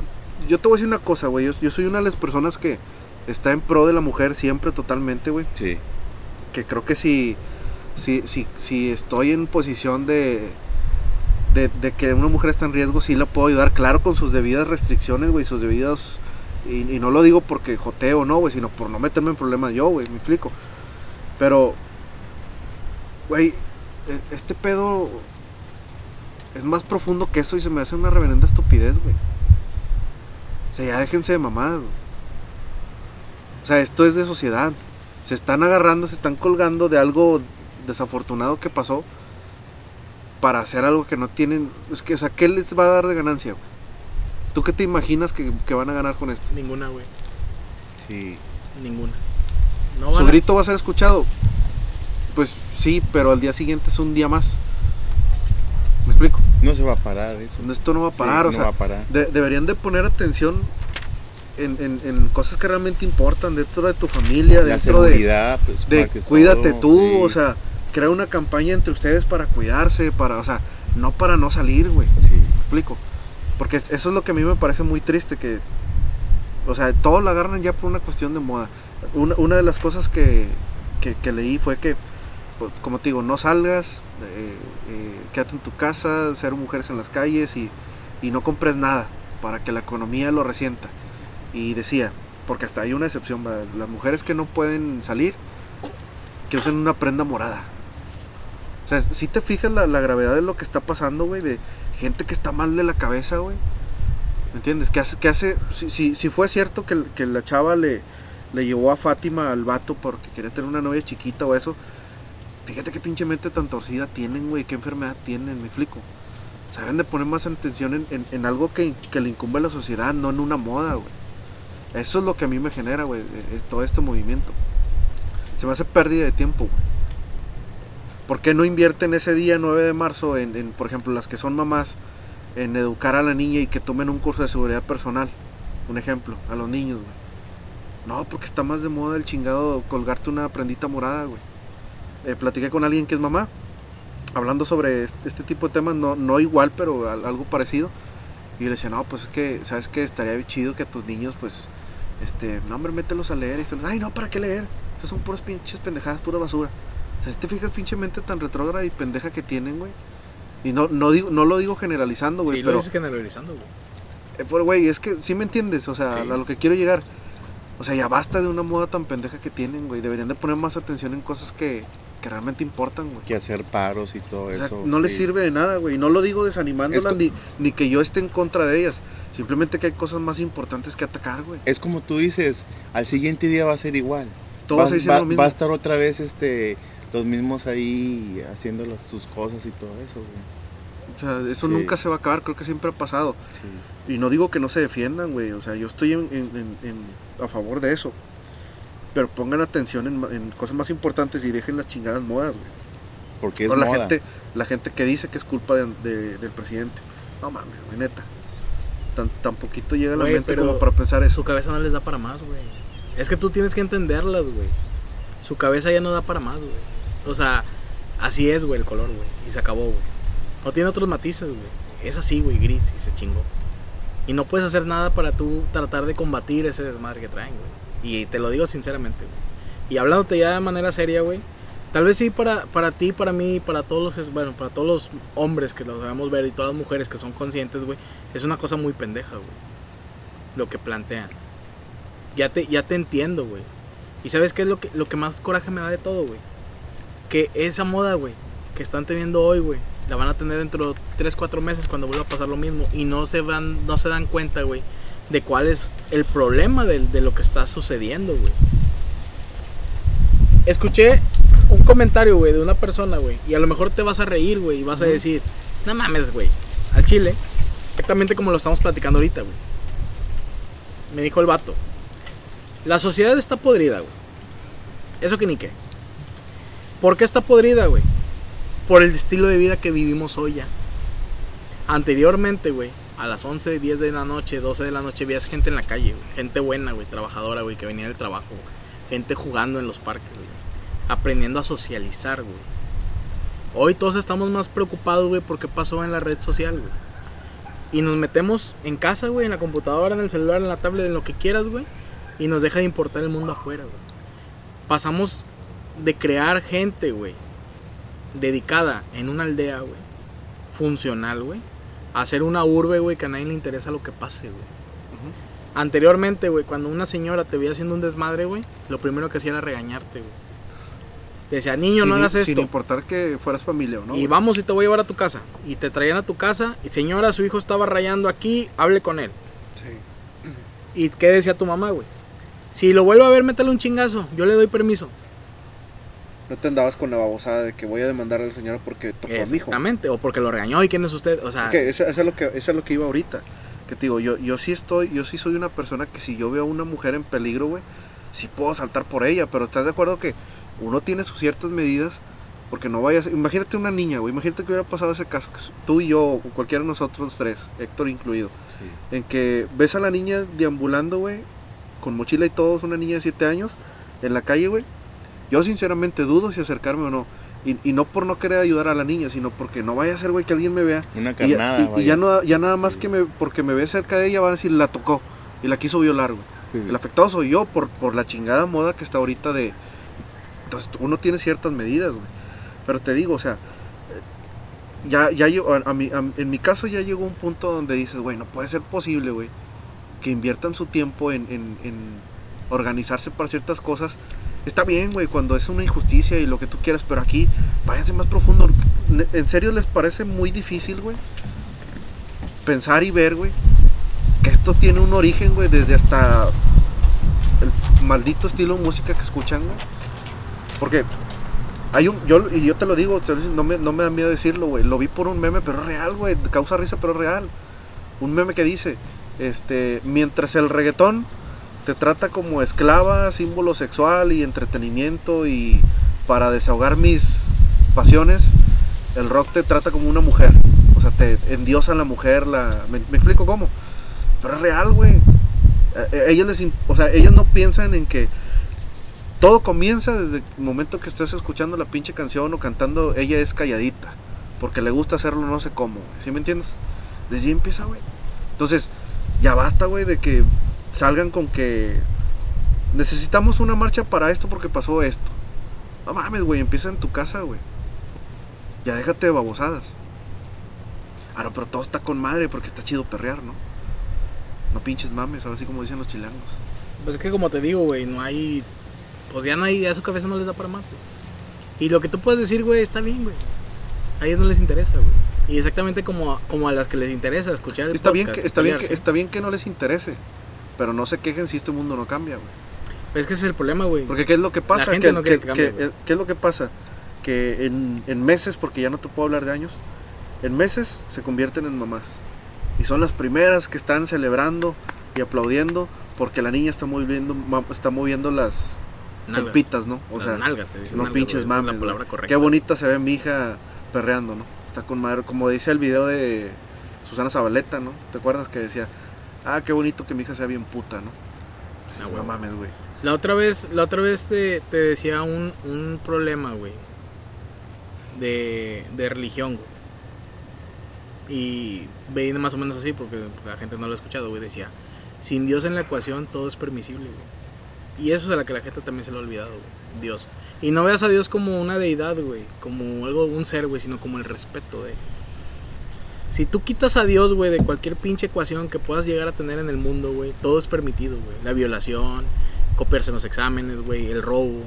yo te voy a decir una cosa, güey. Yo, yo soy una de las personas que está en pro de la mujer siempre, totalmente, güey. Sí. Que creo que si, si, si, si estoy en posición de, de, de que una mujer está en riesgo, sí la puedo ayudar, claro, con sus debidas restricciones, güey, sus debidas... Y, y no lo digo porque joteo, no, güey, sino por no meterme en problemas yo, güey, me explico. Pero, güey, e- este pedo es más profundo que eso y se me hace una reverenda estupidez, güey. O sea, ya déjense de mamadas, güey. O sea, esto es de sociedad. Se están agarrando, se están colgando de algo desafortunado que pasó para hacer algo que no tienen. Es que, o sea, ¿qué les va a dar de ganancia, güey? ¿Tú qué te imaginas que, que van a ganar con esto? Ninguna, güey. Sí. Ninguna. No ¿Su a- grito va a ser escuchado? Pues sí, pero al día siguiente es un día más. ¿Me explico? No se va a parar eso. Esto no va a Sí, parar, o no sea, va a parar. de- deberían de poner atención en, en- en cosas que realmente importan, dentro de tu familia, La dentro de, pues, de cuídate todo, tú, sí, o sea, crea una campaña entre ustedes para cuidarse, para, o sea, no para no salir, güey. sí. ¿Me explico? Porque eso es lo que a mí me parece muy triste, que, o sea, todos la agarran ya por una cuestión de moda. Una, una de las cosas que, que, que leí fue que, pues, como te digo, no salgas, eh, eh, quédate en tu casa, ser mujeres en las calles y, y no compres nada para que la economía lo resienta. Y decía, porque hasta hay una excepción, las mujeres que no pueden salir, que usen una prenda morada. O sea, si te fijas la, la gravedad de lo que está pasando, güey, de gente que está mal de la cabeza, güey. ¿Me entiendes? Que hace, que hace si, si, si fue cierto que, que la chava le, le llevó a Fátima al vato porque quería tener una novia chiquita o eso, fíjate qué pinche mente tan torcida tienen, güey, qué enfermedad tienen, me explico. O sea, deben de poner más atención en, en- en algo que, que le incumbe a la sociedad, no en una moda, güey. Eso es lo que a mí me genera, güey, eh, eh, todo este movimiento. Se me hace pérdida de tiempo, güey. ¿Por qué no invierten ese día 9 de marzo en, por ejemplo, las que son mamás, en educar a la niña y que tomen un curso de seguridad personal? Un ejemplo, a los niños, güey. No, porque está más de moda el chingado colgarte una prendita morada, güey. Eh, platiqué con alguien que es mamá, hablando sobre este, tipo de temas, no, no igual, pero al- algo parecido. Y le decía, no, pues es que, ¿sabes qué? Estaría chido que a tus niños, pues, este, no, hombre, mételos a leer. Y esto, Ay, no, ¿para qué leer? Esas son puras pinches pendejadas, pura basura. O sea, si te fijas, pinche mente tan retrógrada y pendeja que tienen, güey. Y no, no, digo, no lo digo generalizando, güey, Sí, lo pero, dices generalizando, güey. eh, pero, güey, es que sí me entiendes, o sea, Sí. a lo que quiero llegar. O sea, ya basta de una moda tan pendeja que tienen, güey. Deberían de poner más atención en cosas que, que realmente importan, güey. Que hacer paros y todo O sea, eso. no les sirve de nada, güey. Y no lo digo desanimándolas co- ni, ni que yo esté en contra de ellas. Simplemente que hay cosas más importantes que atacar, güey. Es como tú dices, al siguiente día va a ser igual. Todos va, va- lo mismo. va a estar otra vez este los mismos ahí haciendo las, sus cosas y todo eso, güey. O sea, eso Sí. nunca se va a acabar. Creo que siempre ha pasado. Sí. Y no digo que no se defiendan, güey. O sea, yo estoy en- en- en- en- a favor de eso. Pero pongan atención en, cosas más importantes y dejen las chingadas modas, güey. Porque es No, la moda. gente, la gente que dice que es culpa de- de- del presidente. No mames, güey, neta. Tan, tan poquito llega a la Güey, mente como para pensar eso. Su cabeza no les da para más, güey. Es que tú tienes que entenderlas, güey. Su cabeza ya no da para más, güey. O sea, así es, güey, el color, güey. Y se acabó, güey. No tiene otros matices, güey. Es así, güey, gris y se chingó. Y no puedes hacer nada para tú tratar de combatir ese desmadre que traen, güey. Y te lo digo sinceramente, güey. Y hablándote ya de manera seria, güey. Tal vez sí para, para ti, para mí, para todos los, bueno, para todos los hombres que lo sabemos ver y todas las mujeres que son conscientes, güey. Es una cosa muy pendeja, güey. Lo que plantean. Ya te, ya te entiendo, güey. Y sabes qué es lo que, lo que más coraje me da de todo, güey. Que esa moda, güey, que están teniendo hoy, güey, la van a tener dentro de 3, 4 meses cuando vuelva a pasar lo mismo. Y no se van, no se dan cuenta, güey, de cuál es el problema del- de, lo que está sucediendo, güey. Escuché un comentario, güey, de una persona, güey. Y a lo mejor te vas a reír, güey, y vas a decir, no mames, güey, al chile. Exactamente como lo estamos platicando ahorita, güey. Me dijo el vato. La sociedad está podrida, güey. Eso que ni qué. ¿Por qué está podrida, güey? Por el estilo de vida que vivimos hoy ya. Anteriormente, güey, a las 11, 10 de la noche, 12 de la noche, veías gente en la calle. Gente buena, güey, trabajadora, güey, que venía del trabajo. Gente jugando en los parques, güey. Aprendiendo a socializar, güey. Hoy todos estamos más preocupados, güey, por qué pasó en la red social, güey. Y nos metemos en casa, güey, en la computadora, en el celular, en la tablet, en lo que quieras, güey. Y nos deja de importar el mundo afuera. Pasamos de crear gente, güey, dedicada en una aldea, güey, funcional, güey, hacer una urbe, güey, que a nadie le interesa lo que pase, güey. Anteriormente, güey, cuando una señora te veía haciendo un desmadre, güey, lo primero que hacía era regañarte, güey. Te decía, niño, sin, no hagas sin esto. importar que fueras familia o no. y vamos y te voy a llevar a tu casa. Y te traían a tu casa. Y señora, su hijo estaba rayando aquí, hable con él. Sí. ¿Y qué decía tu mamá, güey? Si lo vuelve a ver, métele un chingazo. Yo le doy permiso. No te andabas con la babosada de que voy a demandar a la señora porque tocó a mi hijo. Exactamente. O porque lo regañó. ¿Y quién es usted? O sea, Ok, eso, eso es lo que, eso es lo que iba ahorita. Que te digo, yo, yo sí estoy, yo sí soy una persona que si yo veo a una mujer en peligro, güey, sí puedo saltar por ella, pero estás de acuerdo que uno tiene sus ciertas medidas Porque no vayas. Imagínate una niña, güey. Imagínate que hubiera pasado ese caso. tú y yo, o cualquiera de nosotros tres, Héctor incluido. Sí. En que ves a la niña deambulando, güey. Con mochila y todo. Es una niña de 7 años. En la calle, güey. Yo sinceramente dudo si acercarme o no. Y, y no por no querer ayudar a la niña, sino porque no vaya a ser, güey, que alguien me vea. Una carnada, y- y ya, no, ya nada más que me, porque me ve cerca de ella, va a decir, la tocó. Y la quiso violar, güey. Sí. El afectado soy yo por, por la chingada moda que está ahorita de... Entonces uno tiene ciertas medidas, güey. Pero te digo, o sea, eh, ya, ya llegó- a, a mi- a- en mi caso ya llegó un punto donde dices, güey, no puede ser posible, güey, que inviertan su tiempo en, en- en organizarse para ciertas cosas. Está bien, güey, cuando es una injusticia y lo que tú quieras, pero aquí váyanse más profundo. ¿En serio les parece muy difícil, güey? Pensar y ver, güey, que esto tiene un origen, güey, desde hasta el maldito estilo de música que escuchan, güey. Porque hay un, yo, y yo te lo digo, te lo digo, no me, no me da miedo decirlo, güey. Lo vi por un meme, pero es real, güey. Causa risa, pero es real. Un meme que dice, este, mientras el reggaetón te trata como esclava, símbolo sexual y entretenimiento y para desahogar mis pasiones, el rock te trata como una mujer. O sea, te endiosa a la mujer, la, ¿me, explico cómo? Pero es real, güey. Eh, eh, Ellas, les, o sea, no piensan en que todo comienza desde el momento que estés escuchando la pinche canción o cantando, ella es calladita. Porque le gusta hacerlo no sé cómo, ¿sí me entiendes? Desde ahí empieza, güey. Entonces, ya basta, güey, de que salgan con que necesitamos una marcha para esto porque pasó esto. No mames, güey, empieza en tu casa, güey. Ya déjate de babosadas. Ah, no, pero todo está con madre porque está chido perrear, ¿no? No pinches mames, ahora sí como dicen los chilangos. Pues es que como te digo, güey, no hay. Pues ya no hay. A su cabeza no les da para más, güey. Y lo que tú puedes decir, güey, está bien, güey. A ellos no les interesa, güey. Y exactamente como, como a las que les interesa escuchar el Está bien, podcast que, y está, bien que, está bien que no les interese, pero no se quejen si este mundo no cambia, güey. Pero es que ese es el problema, güey. Porque ¿qué es lo que pasa? gente que, no cambie, eh, ¿Qué es lo que pasa? Que en, en meses, porque ya no te puedo hablar de años, en meses se convierten en mamás. Y son las primeras que están celebrando y aplaudiendo porque la niña está moviendo, está moviendo las Nalgas. ¿no? O Las sea, nalgas, se dice no nalgas, pinches esa es mames. la palabra correcta. Qué bonita se ve mi hija perreando, ¿no? Está con madre, como dice el video de Susana Zabaleta, ¿no? ¿Te acuerdas que decía, ah, qué bonito que mi hija sea bien puta, ¿no? Ah, mames, güey. La otra vez, la otra vez te, te decía un, un problema, güey. De, de religión, güey. Y veía más o menos así, porque la gente no lo ha escuchado, güey. Decía, sin Dios en la ecuación todo es permisible, güey. Y eso es a la que la gente también se le ha olvidado, güey. Dios. Y no veas a Dios como una deidad, güey. Como algo, un ser, güey, sino como el respeto de... Si tú quitas a Dios, güey, de cualquier pinche ecuación que puedas llegar a tener en el mundo, güey, todo es permitido, güey. La violación, copiarse en los exámenes, güey, el robo,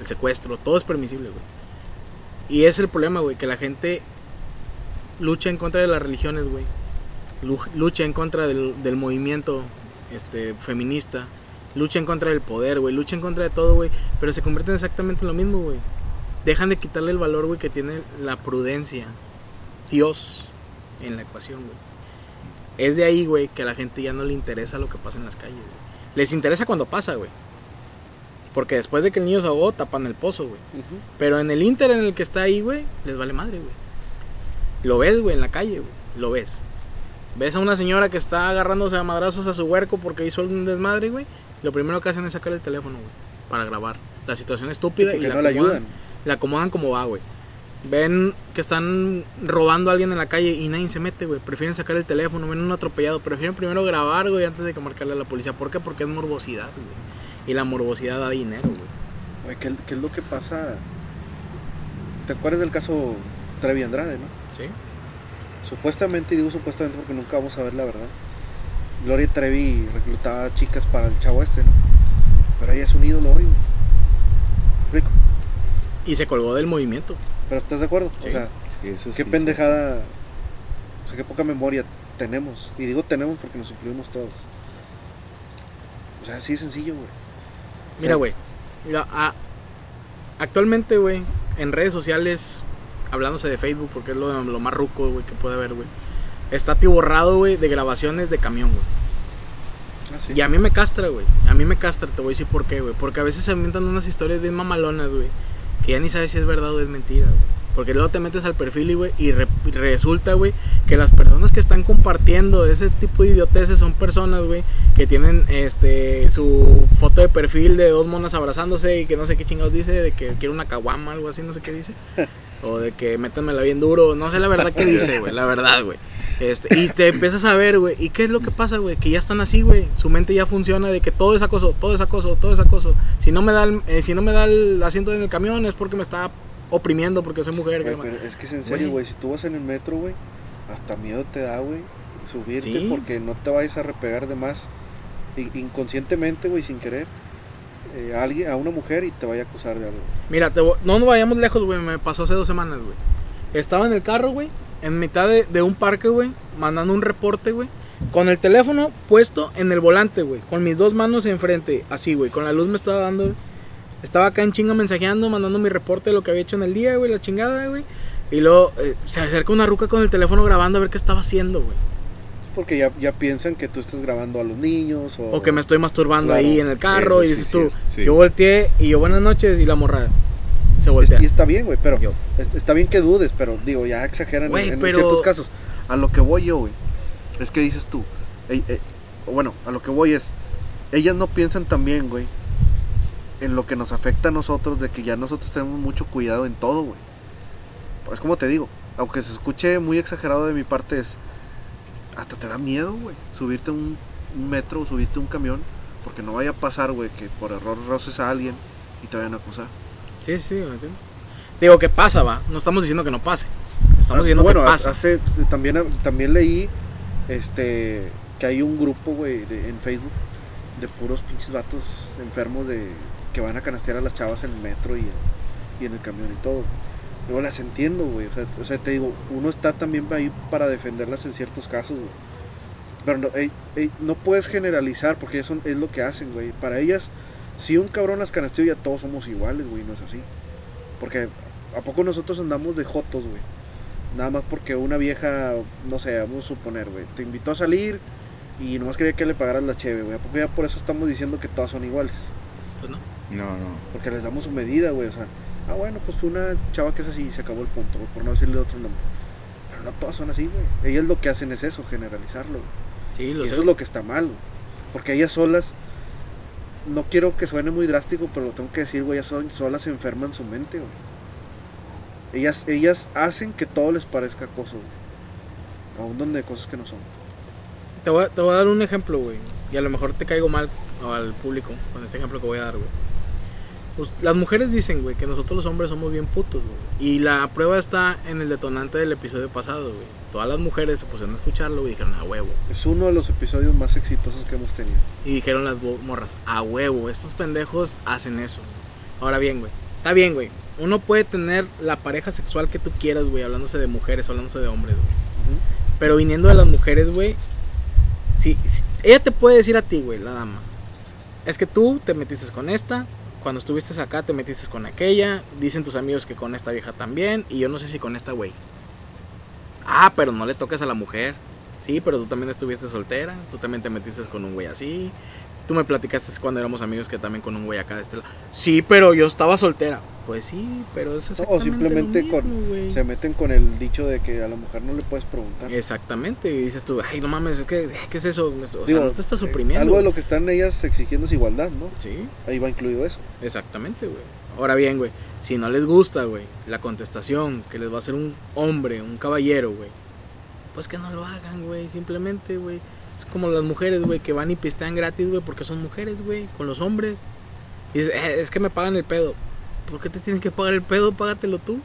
el secuestro, todo es permisible, güey. Y es el problema, güey, que la gente lucha en contra de las religiones, güey. Lu- Lucha en contra del, del movimiento este, feminista. Lucha en contra del poder, güey. Lucha en contra de todo, güey. Pero se convierten exactamente en lo mismo, güey. Dejan de quitarle el valor, güey, que tiene la prudencia. Dios en la ecuación, güey. Es de ahí, güey, que a la gente ya no le interesa lo que pasa en las calles, güey. Les interesa cuando pasa, güey. Porque después de que el niño se ahogó, tapan el pozo, güey. Pero en el inter en el que está ahí, güey, les vale madre, güey. Lo ves, güey, en la calle, güey. Lo ves. Ves a una señora que está agarrándose a madrazos a su huerco porque hizo un desmadre, güey. Lo primero que hacen es sacar el teléfono, güey. Para grabar. La situación estúpida y, porque la, no acomodan, ayudan. la acomodan como va, güey. Ven que están robando a alguien en la calle y nadie se mete, güey. Prefieren sacar el teléfono, ven un atropellado. Prefieren primero grabar, güey, antes de que marcarle a la policía. ¿Por qué? Porque es morbosidad, güey. Y la morbosidad da dinero, güey. Güey, ¿qué, qué es lo que pasa? ¿Te acuerdas del caso Trevi Andrade, no? ¿Sí? Supuestamente, y digo supuestamente porque nunca vamos a ver la verdad. Gloria Trevi reclutaba chicas para el chavo este, ¿no? Pero ella es un ídolo hoy, güey. Rico. Y se colgó del movimiento. ¿Pero estás de acuerdo? Sí. O sea, Sí, eso qué sí, pendejada. O sea, qué poca memoria tenemos. Y digo tenemos porque nos incluimos todos. O sea, así de sencillo, güey. Mira, güey. mira, a- actualmente, güey, en redes sociales, hablándose de Facebook, porque es lo, lo más ruco, güey, que puede haber, güey. Está atiborrado, güey, de grabaciones de camión, güey. Ah, sí. Y a mí me castra, güey. A mí me castra, te voy a decir por qué, güey. Porque a veces se inventan unas historias bien mamalonas, güey. Que ya ni sabes si es verdad o es mentira, güey. Porque luego te metes al perfil y, güey, y re- resulta, güey, que las personas que están compartiendo ese tipo de idioteces son personas, güey, que tienen este su foto de perfil de dos monas abrazándose y que no sé qué chingados dice, de que quiere una caguama, algo así, no sé qué dice. O de que métanmela bien duro, no sé la verdad que dice, güey, la verdad, güey. Este, y te empiezas a ver, güey, ¿y qué es lo que pasa, güey? Que ya están así, güey. Su mente ya funciona de que todo es acoso, todo es acoso, todo es acoso. Si no me da el, eh, si no me da el asiento en el camión es porque me está oprimiendo porque soy mujer. Güey, que- pero es que es en serio, Güey. Si tú vas en el metro, güey, hasta miedo te da, güey, subirte Sí. porque no te vayas a repegar de más inconscientemente, güey, sin querer. Eh, a alguien, a una mujer y te vaya a acusar de algo. Mira, te no nos vayamos lejos, güey. Me pasó hace dos semanas, güey. Estaba en el carro, güey. En mitad de, de un parque, güey. Mandando un reporte, güey. Con el teléfono puesto en el volante, güey. Con mis dos manos enfrente. Así, güey. Con la luz me estaba dando. Estaba acá en chinga mensajeando, mandando mi reporte de lo que había hecho en el día, güey. La chingada, güey. Y luego eh, se acerca una ruca con el teléfono grabando a ver qué estaba haciendo, güey. Porque ya, ya piensan que tú estás grabando a los niños o... O que me estoy masturbando Claro. ahí en el carro. Y dices es tú. sí. Yo volteé y yo, buenas noches. Y la morra se Es- voltea. y está bien, güey, pero Yo. está bien que dudes, pero digo, ya exageran en- en, pero- ciertos casos. A lo que voy yo, güey, es que dices tú, ey, ey, o bueno, a lo que voy es, ellas no piensan también, güey, en lo que nos afecta a nosotros, de que ya nosotros tenemos mucho cuidado en todo, güey. Es como te digo, aunque se escuche muy exagerado de mi parte, es, hasta te da miedo, güey, subirte un, un metro o subirte un camión, porque no vaya a pasar, güey, que por error roces a alguien y te vayan a acusar. Sí, sí, ¿me entiendes? Digo que pasa, va. No estamos diciendo que no pase. Estamos Ah, diciendo bueno, que pasa. hace, también, también leí este que hay un grupo, güey, en Facebook de puros pinches vatos enfermos de que van a canastear a las chavas en el metro y, y en el camión y todo. Yo las entiendo, güey. O sea, o sea, te digo, uno está también ahí para defenderlas en ciertos casos, güey. Pero no, ey, ey, no puedes generalizar porque eso es lo que hacen, güey. Para ellas, si un cabrón las canasteó, ya todos somos iguales, güey. No es así. Porque ¿a poco nosotros andamos de jotos, güey? Nada más porque una vieja, no sé, vamos a suponer, güey, te invitó a salir y nomás quería que le pagaras la cheve, güey. ¿A poco ya por eso estamos diciendo que todas son iguales? Pues no. No, no. Porque les damos su medida, güey. O sea, ah, bueno, pues una chava que es así y se acabó el punto, güey, por no decirle otro nombre. Pero no todas son así, güey. Ellas lo que hacen es eso, generalizarlo. güey. Sí, Y lo sé. eso es lo que está mal, güey. Porque ellas solas, no quiero que suene muy drástico, pero lo tengo que decir, güey, ellas son, solas se enferman su mente, güey. Ellas, ellas hacen que todo les parezca acoso, güey. Aún donde cosas que no son. Te voy, a, te voy a dar un ejemplo, güey. Y a lo mejor te caigo mal al público con este ejemplo que voy a dar, güey. Pues, las mujeres dicen, güey, que nosotros los hombres somos bien putos, güey. Y la prueba está en el detonante del episodio pasado, güey. Todas las mujeres se pusieron a escucharlo y dijeron, a huevo. Es uno de los episodios más exitosos que hemos tenido. Y dijeron las morras, a huevo, estos pendejos hacen eso. Ahora bien, güey. Está bien, güey. Uno puede tener la pareja sexual que tú quieras, güey, hablándose de mujeres, hablándose de hombres, güey. Pero viniendo de las mujeres, güey, si, si- ella te puede decir a ti, güey, la dama, es que tú te metiste con esta, cuando estuviste acá te metiste con aquella, dicen tus amigos que con esta vieja también, y yo no sé si con esta, güey. Ah, pero no le toques a la mujer. Sí, pero tú también estuviste soltera, tú también te metiste con un güey así. Tú me platicaste cuando éramos amigos que también con un güey acá de este lado. Sí, pero yo estaba soltera. Pues sí, pero es No, exactamente o simplemente lo mismo, con, se meten con el dicho de que a la mujer no le puedes preguntar. Exactamente, y dices tú, ay, no mames, es que, ¿qué es eso? O sea, no te estás eh, suprimiendo. algo de lo que están ellas exigiendo es igualdad, ¿no? Sí, Ahí va incluido eso. exactamente, güey. Ahora bien, güey, si no les gusta, güey, la contestación que les va a hacer un hombre, un caballero, güey, pues que no lo hagan, güey, simplemente, güey. Es como las mujeres, güey, que van y pistean gratis, güey, porque son mujeres, güey, con los hombres. Y dices, "Eh, es que me pagan el pedo. ¿Por qué te tienes que pagar el pedo? Págatelo tú.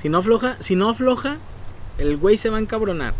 Si no afloja, si no afloja, el güey se va a encabronar.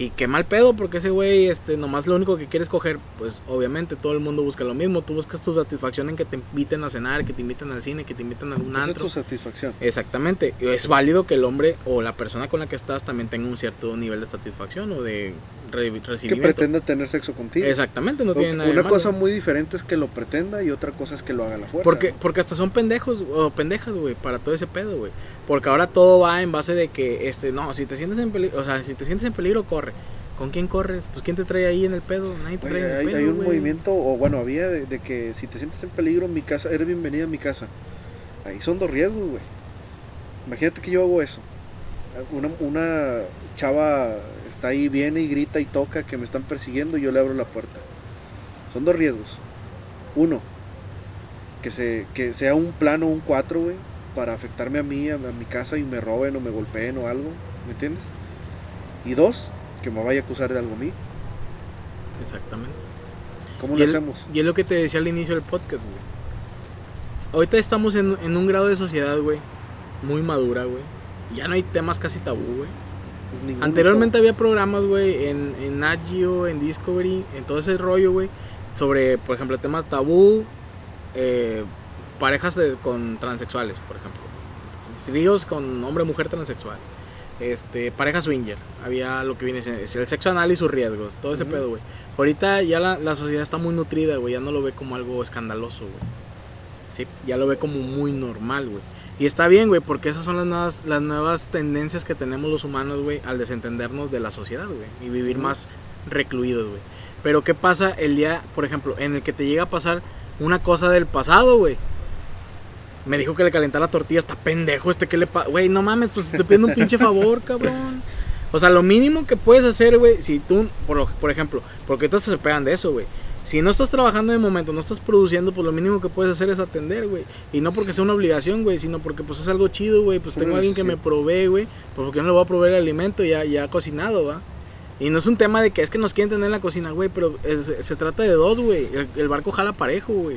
Y qué mal pedo, porque ese güey, este, nomás lo único que quiere es coger, pues obviamente todo el mundo busca lo mismo. Tú buscas tu satisfacción en que te inviten a cenar, que te inviten al cine, que te inviten a un Esa es tu satisfacción. Exactamente. Es válido que el hombre o la persona con la que estás también tenga un cierto nivel de satisfacción o de re- Que recibimiento. pretenda tener sexo contigo. Exactamente, no tiene nada Una malo. cosa muy diferente es que lo pretenda y otra cosa es que lo haga a la fuerza. Porque, ¿no? porque hasta son pendejos o pendejas, güey, para todo ese pedo, güey. Porque ahora todo va en base de que, este, no, si te sientes en peligro, o sea, si te sientes en peligro, corre. ¿Con quién corres? Pues ¿quién te trae ahí en el pedo? Nadie te en el hay, pedo, hay un güey. movimiento, o bueno, había de, de que si te sientes en peligro en mi casa, eres bienvenida a mi casa. Ahí son dos riesgos, güey. Imagínate que yo hago eso. Una, una chava está ahí, viene y grita y toca que me están persiguiendo y yo le abro la puerta. Son dos riesgos. Uno, que, se, que sea un plano, un 4, güey, para afectarme a mí, a, a mi casa y me roben o me golpeen o algo, ¿me entiendes? Y dos, que me vaya a acusar de algo a mí. Exactamente. ¿Cómo lo hacemos? y es lo que te decía al inicio del podcast, güey. Ahorita estamos en, en un grado de sociedad, güey, muy madura, güey. Ya no hay temas casi tabú, güey. Ninguno, Anteriormente había programas, güey, en, en Nat Geo, en Discovery, en todo ese rollo, güey, sobre, por ejemplo, el tema tabú, eh, parejas de- con transexuales, por ejemplo. Tríos con hombre-mujer transexual. Este, pareja swinger. Había lo que viene el sexo anal y sus riesgos, todo ese Ujú. pedo, güey. Ahorita ya la, la sociedad está muy nutrida, güey, ya no lo ve como algo escandaloso, güey. Sí, ya lo ve como muy normal, güey. Y está bien, güey, porque esas son las nuevas, las nuevas tendencias que tenemos los humanos, güey, al desentendernos de la sociedad, güey, y vivir Ujú. más recluidos, güey. Pero ¿qué pasa el día, por ejemplo, en el que te llega a pasar una cosa del pasado, güey? Me dijo que le calentara la tortilla, está pendejo este que le pasa. Güey, no mames, pues te estoy pidiendo un pinche favor, cabrón. O sea, lo mínimo que puedes hacer, güey, si tú, por, lo- por ejemplo, porque todos se pegan de eso, güey. Si no estás trabajando de momento, no estás produciendo, pues lo mínimo que puedes hacer es atender, güey. Y no porque sea una obligación, güey, sino porque pues es algo chido, güey. Pues tengo a alguien que me provee, güey. Pues porque no le voy a proveer el alimento ya, ya cocinado, ¿va? Y no es un tema de que es que nos quieren tener en la cocina, güey, pero es- se trata de dos, güey. El, el barco jala parejo, güey.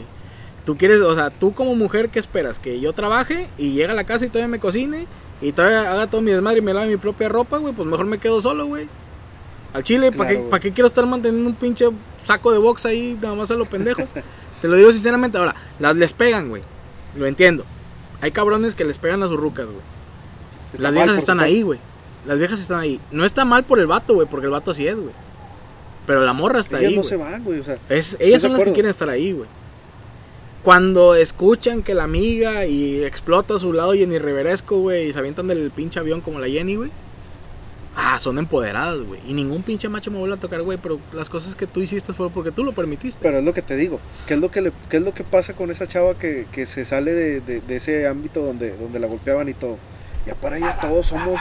Tú quieres, o sea, tú como mujer, ¿qué esperas? Que yo trabaje y llegue a la casa y todavía me cocine y todavía haga todo mi desmadre y me lave mi propia ropa, güey. Pues mejor me quedo solo, güey. Al chile, ¿para Claro, qué, pa' qué quiero estar manteniendo un pinche saco de box ahí nada más a lo pendejo? Te lo digo sinceramente. Ahora, las les pegan, güey. Lo entiendo. Hay cabrones que les pegan a sus rucas, güey. Está Las viejas están ahí, güey. Las viejas están ahí. No está mal por el vato, güey, porque el vato así es, güey. Pero la morra está Ellas ahí, no güey. se van, güey. O sea, Es, ellas son las que quieren estar ahí, güey. Cuando escuchan que la amiga y explota a su lado Jenny Reveresco, güey, y se avientan del pinche avión como la Jenny, güey. Ah, son empoderadas, güey. Y ningún pinche macho me vuelve a tocar, güey. Pero las cosas que tú hiciste fueron porque tú lo permitiste. pero es lo que te digo. ¿Qué es lo que, qué es lo que pasa con esa chava que, que se sale de, de- de ese ámbito donde, donde la golpeaban y todo? Ya para ella todos somos...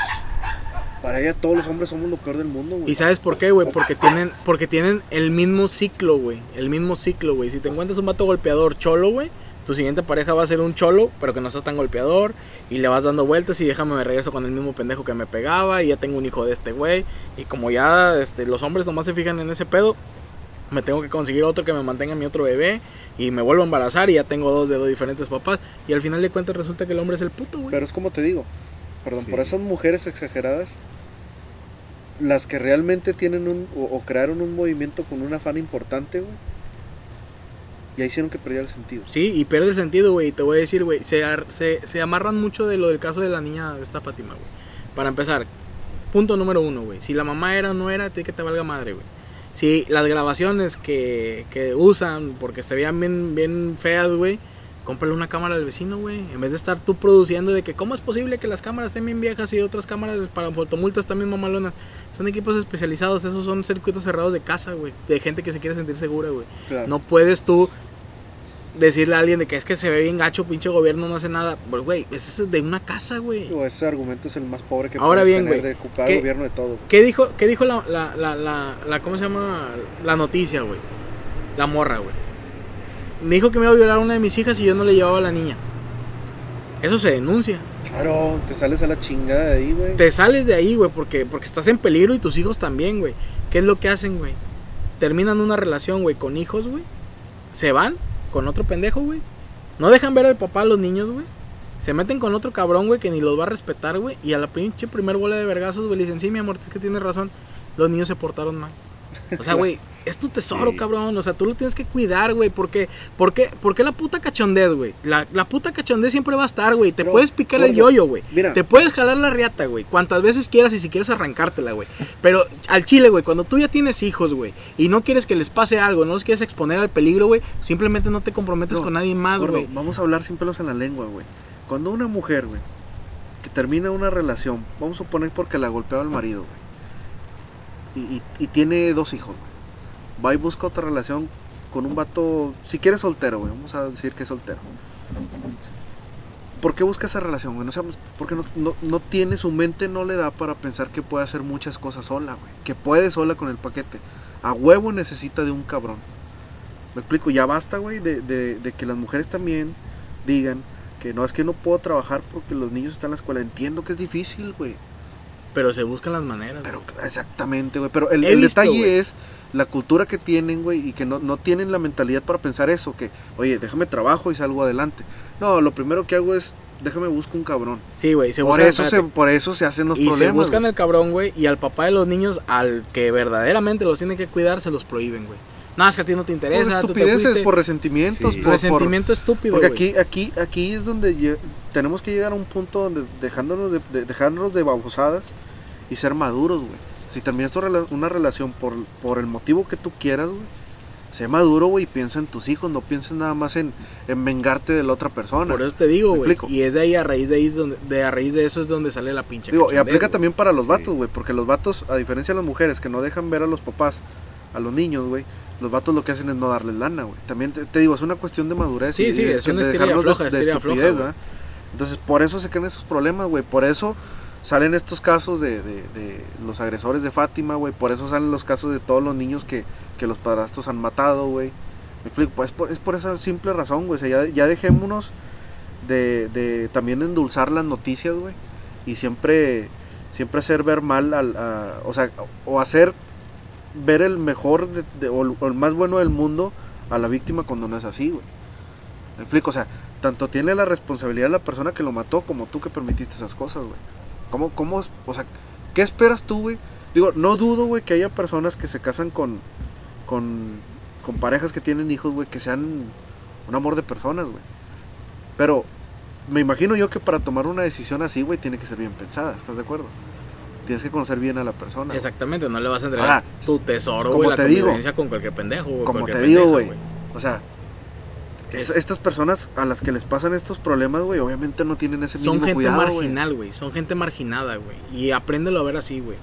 Para ella todos los hombres somos lo peor del mundo, güey. ¿Y sabes por qué, güey? Porque tienen, porque tienen el mismo ciclo, güey. El mismo ciclo, güey. Si te encuentras un vato golpeador cholo, güey, tu siguiente pareja va a ser un cholo, pero que no sea tan golpeador. Y le vas dando vueltas y déjame me regreso con el mismo pendejo que me pegaba. Y ya tengo un hijo de este güey. Y como ya este, los hombres nomás se fijan en ese pedo, me tengo que conseguir otro que me mantenga mi otro bebé. Y me vuelvo a embarazar y ya tengo dos de dos diferentes papás. Y al final de cuentas resulta que el hombre es el puto, güey. Pero es como te digo, perdón, Sí. por esas mujeres exageradas, las que realmente tienen un, o, o crearon un movimiento con un afán importante, güey, ya hicieron que perdiera el sentido. Sí, y pierde el sentido, güey. Te voy a decir, güey. Se, se, se amarran mucho de lo del caso de la niña de esta Fátima, güey. Para empezar, punto número uno, güey. Si la mamá era o no era, te que te valga madre, güey. Si las grabaciones que, que usan porque se veían bien, bien feas, güey, cómprale una cámara al vecino, güey. En vez de estar tú produciendo de que cómo es posible que las cámaras estén bien viejas y otras cámaras para fotomultas también mamalonas. Son equipos especializados, esos son circuitos cerrados de casa, güey. De gente que se quiere sentir segura, güey. Claro. No puedes tú decirle a alguien de que es que se ve bien gacho, pinche gobierno no hace nada. Pues, güey, ese es de una casa, güey. O ese argumento es el más pobre que Ahora bien, tener güey, de ¿qué- al gobierno de todo. ¿Qué dijo, qué dijo la, la, la, la, la- ¿cómo se llama? La noticia, güey. La morra, güey. Me dijo que me iba a violar a una de mis hijas y yo no le llevaba a la niña. Eso se denuncia. Claro, te sales a la chingada de ahí, güey. Te sales de ahí, güey, porque, porque estás en peligro y tus hijos también, güey. ¿Qué es lo que hacen, güey? Terminan una relación, güey, con hijos, güey. Se van con otro pendejo, güey. No dejan ver al papá a los niños, güey. Se meten con otro cabrón, güey, que ni los va a respetar, güey. Y a la pinche primer bola de vergazos, güey, le dicen, sí, mi amor, es que tienes razón. Los niños se portaron mal. O sea, güey, es tu tesoro, Sí. cabrón. O sea, tú lo tienes que cuidar, güey. ¿Por qué? ¿Por qué, por qué la puta cachondez, güey? La, la puta cachondez siempre va a estar, güey. Te Bro, puedes picar el yoyo, güey. mira. Te puedes jalar la riata, güey. Cuantas veces quieras y si quieres arrancártela, güey. Pero al chile, güey, cuando tú ya tienes hijos, güey, y no quieres que les pase algo, no los quieres exponer al peligro, güey, simplemente no te comprometes No, con nadie más, güey. vamos a hablar sin pelos en la lengua, güey. Cuando una mujer, güey, que termina una relación, vamos a suponer porque la golpeaba el marido, güey, y, tiene dos hijos, va y busca otra relación con un vato, si quiere soltero, güey, vamos a decir que es soltero. ¿por qué busca esa relación? No porque no, no, no tiene, su mente no le da para pensar que puede hacer muchas cosas sola, güey. Que puede sola con el paquete. A huevo necesita de un cabrón. Me explico, ya basta, güey, de, de, de que las mujeres también digan que no, es que no puedo trabajar porque los niños están en la escuela. Entiendo que es difícil, güey. Pero se buscan las maneras. Pero güey. exactamente, güey. Pero el, el visto, detalle güey. es la cultura que tienen, güey, y que no, no tienen la mentalidad para pensar eso, que, oye, déjame trabajo y salgo adelante. No, lo primero que hago es, déjame busco un cabrón. Sí, güey. Se Por buscan, eso, se, por eso se hacen los y problemas. se buscan güey. el cabrón, güey. Y al papá de los niños, al que verdaderamente los tiene que cuidar, se los prohíben, güey. No, es que a ti no te Por interesa. te estupideces, por resentimientos, Sí. por, por- Resentimiento estúpido, Porque aquí, aquí, aquí es donde tenemos que llegar a un punto donde dejándonos de, de- dejándonos de babosadas y ser maduros, güey. Si terminas una relación por, por el motivo que tú quieras, güey, sé maduro, güey, y piensa en tus hijos, no pienses nada más en, en vengarte de la otra persona. Por eso te digo, ¿Me güey. Y es de ahí a raíz de ahí donde, de a raíz de eso es donde sale la pinche. Digo, y aplica también para los vatos, güey, porque los vatos, a diferencia de las mujeres que no dejan ver a los papás, a los niños, güey, los vatos lo que hacen es no darles lana, güey. También te, te digo, es una cuestión de madurez. Sí, y sí, de- es una de dejarnos de- de estupidez, ¿verdad? Entonces, por eso se crean esos problemas, güey. Por eso salen estos casos de, de- de los agresores de Fátima, güey. Por eso salen los casos de todos los niños que, que los padrastros han matado, güey. Me explico, pues por, es por esa simple razón, güey. O sea, ya, ya dejémonos de, de también de endulzar las noticias, güey. Y siempre, siempre hacer ver mal al, a- o sea, o hacer ver el mejor de- o, el- más bueno del mundo a la víctima cuando no es así, güey. Me explico, o sea, tanto tiene la responsabilidad la persona que lo mató como tú que permitiste esas cosas, güey. ¿Cómo, o sea, qué esperas tú, güey? Digo, no dudo, güey, que haya personas que se casan con, con, con parejas que tienen hijos, güey, que sean un amor de personas, güey. Pero me imagino yo que para tomar una decisión así, güey, tiene que ser bien pensada, ¿estás de acuerdo? Tienes que conocer bien a la persona. Exactamente, no le vas a entregar Ahora, tu tesoro, güey, la te digo, con cualquier pendejo, güey. como te digo, güey. O sea, es- Es- estas personas a las que les pasan estos problemas, güey, obviamente no tienen ese Son gente cuidado, güey. marginal, güey. Son gente marginada, güey. Y apréndelo a ver así, güey.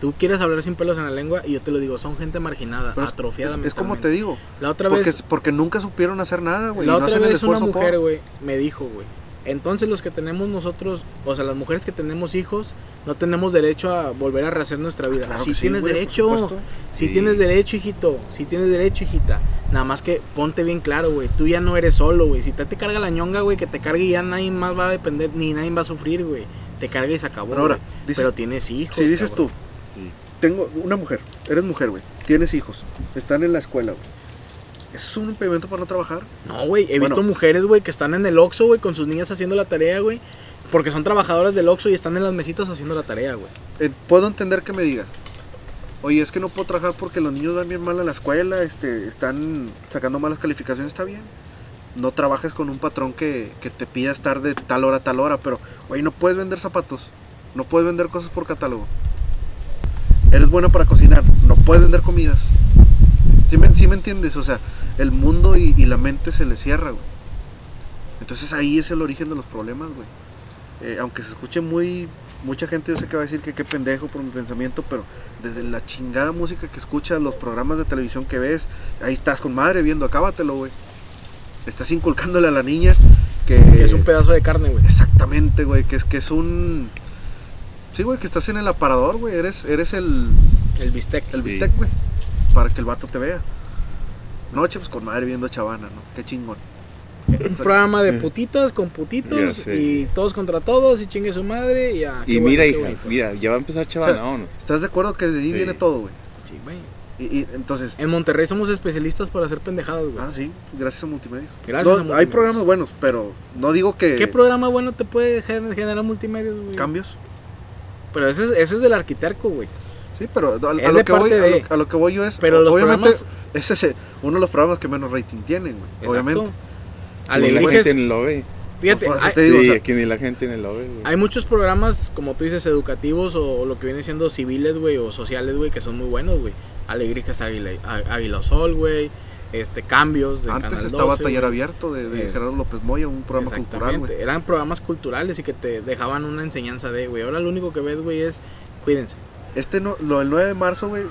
Tú quieres hablar sin pelos en la lengua y yo te lo digo, son gente marginada, Pero es- atrofiada es, es como te digo, La otra vez, porque nunca supieron hacer nada, güey. la no otra vez una mujer, güey, me dijo, güey. Entonces los que tenemos nosotros, o sea, las mujeres que tenemos hijos, no tenemos derecho a volver a rehacer nuestra vida. Claro si sí, tienes güey, derecho, si Sí. tienes derecho, hijito, si tienes derecho, hijita. Nada más que ponte bien claro, güey. Tú ya no eres solo, güey. Si te, te carga la ñonga, güey, que te cargue y ya nadie más va a depender, ni nadie va a sufrir, güey. Te carga y se acabó. Pero ahora, dices- Pero tienes hijos. Si dices cabrón. tú, tengo una mujer, eres mujer, güey, tienes hijos, están en la escuela, güey. ¿Es un impedimento para no trabajar? No, güey, he Bueno. visto mujeres, güey, que están en el Oxxo, güey, con sus niñas haciendo la tarea, güey. Porque son trabajadoras del Oxxo y están en las mesitas haciendo la tarea, güey. Eh, puedo entender que me diga, oye, es que no puedo trabajar porque los niños van bien mal a la escuela, este, están sacando malas calificaciones, está bien. No trabajes con un patrón que, que te pida estar de tal hora a tal hora, pero, güey, no puedes vender zapatos, no puedes vender cosas por catálogo. Eres buena para cocinar, no puedes vender comidas. ¿Sí me, sí me entiendes? O sea, el mundo y, y la mente se le cierra, güey. Entonces ahí es el origen de los problemas, güey. Eh, aunque se escuche muy mucha gente yo sé que va a decir que qué pendejo por mi pensamiento, pero desde la chingada música que escuchas, los programas de televisión que ves, ahí estás con madre viendo, acábatelo, güey. Estás inculcándole a la niña que, Que es un pedazo de carne, güey. exactamente, güey, que es que es un Sí, güey, que estás en el aparador, güey, eres eres el El bistec. el bistec, güey, para que el vato te vea. Noche pues con madre viendo a Chavana, ¿no? Qué chingón. Un programa de putitas con putitos y todos contra todos y chingue su madre y ya. Y mira, bueno, hija, mira, ya va a empezar chaval, no, no. ¿Estás de acuerdo que de ahí Sí. viene todo, güey? Sí, güey. Y, y entonces En Monterrey somos especialistas para hacer pendejadas, güey. Ah, sí, gracias a Multimedios. Gracias No, a Hay Multimedios. programas buenos, pero no digo que ¿Qué programa bueno te puede gen- generar multimedia, güey? cambios. Pero ese es, ese es del arquitecto, güey. Sí, pero a, a lo que voy, a, lo, a lo que voy yo es, Pero los obviamente, programas- ese es uno de los programas que menos rating tienen, güey. Exacto. Obviamente. Ni la Alebrijes, gente ni lo ve. fíjate, hay, te digo, sí, o sea- aquí ni la gente ni lo ve, güey. hay muchos programas, como tú dices, educativos o, o lo que viene siendo civiles, güey, o sociales, güey, que son muy buenos, güey. Alebrijes Águila, Águila Sol, güey. Este, cambios de Antes Canal estaba 12, Taller güey. Abierto de, de Eh, Gerardo López Moya, un programa cultural, Exactamente. güey. Eran programas culturales y que te dejaban una enseñanza de, güey. Ahora lo único que ves, güey, es cuídense. Este, no, lo del 9 de marzo, güey,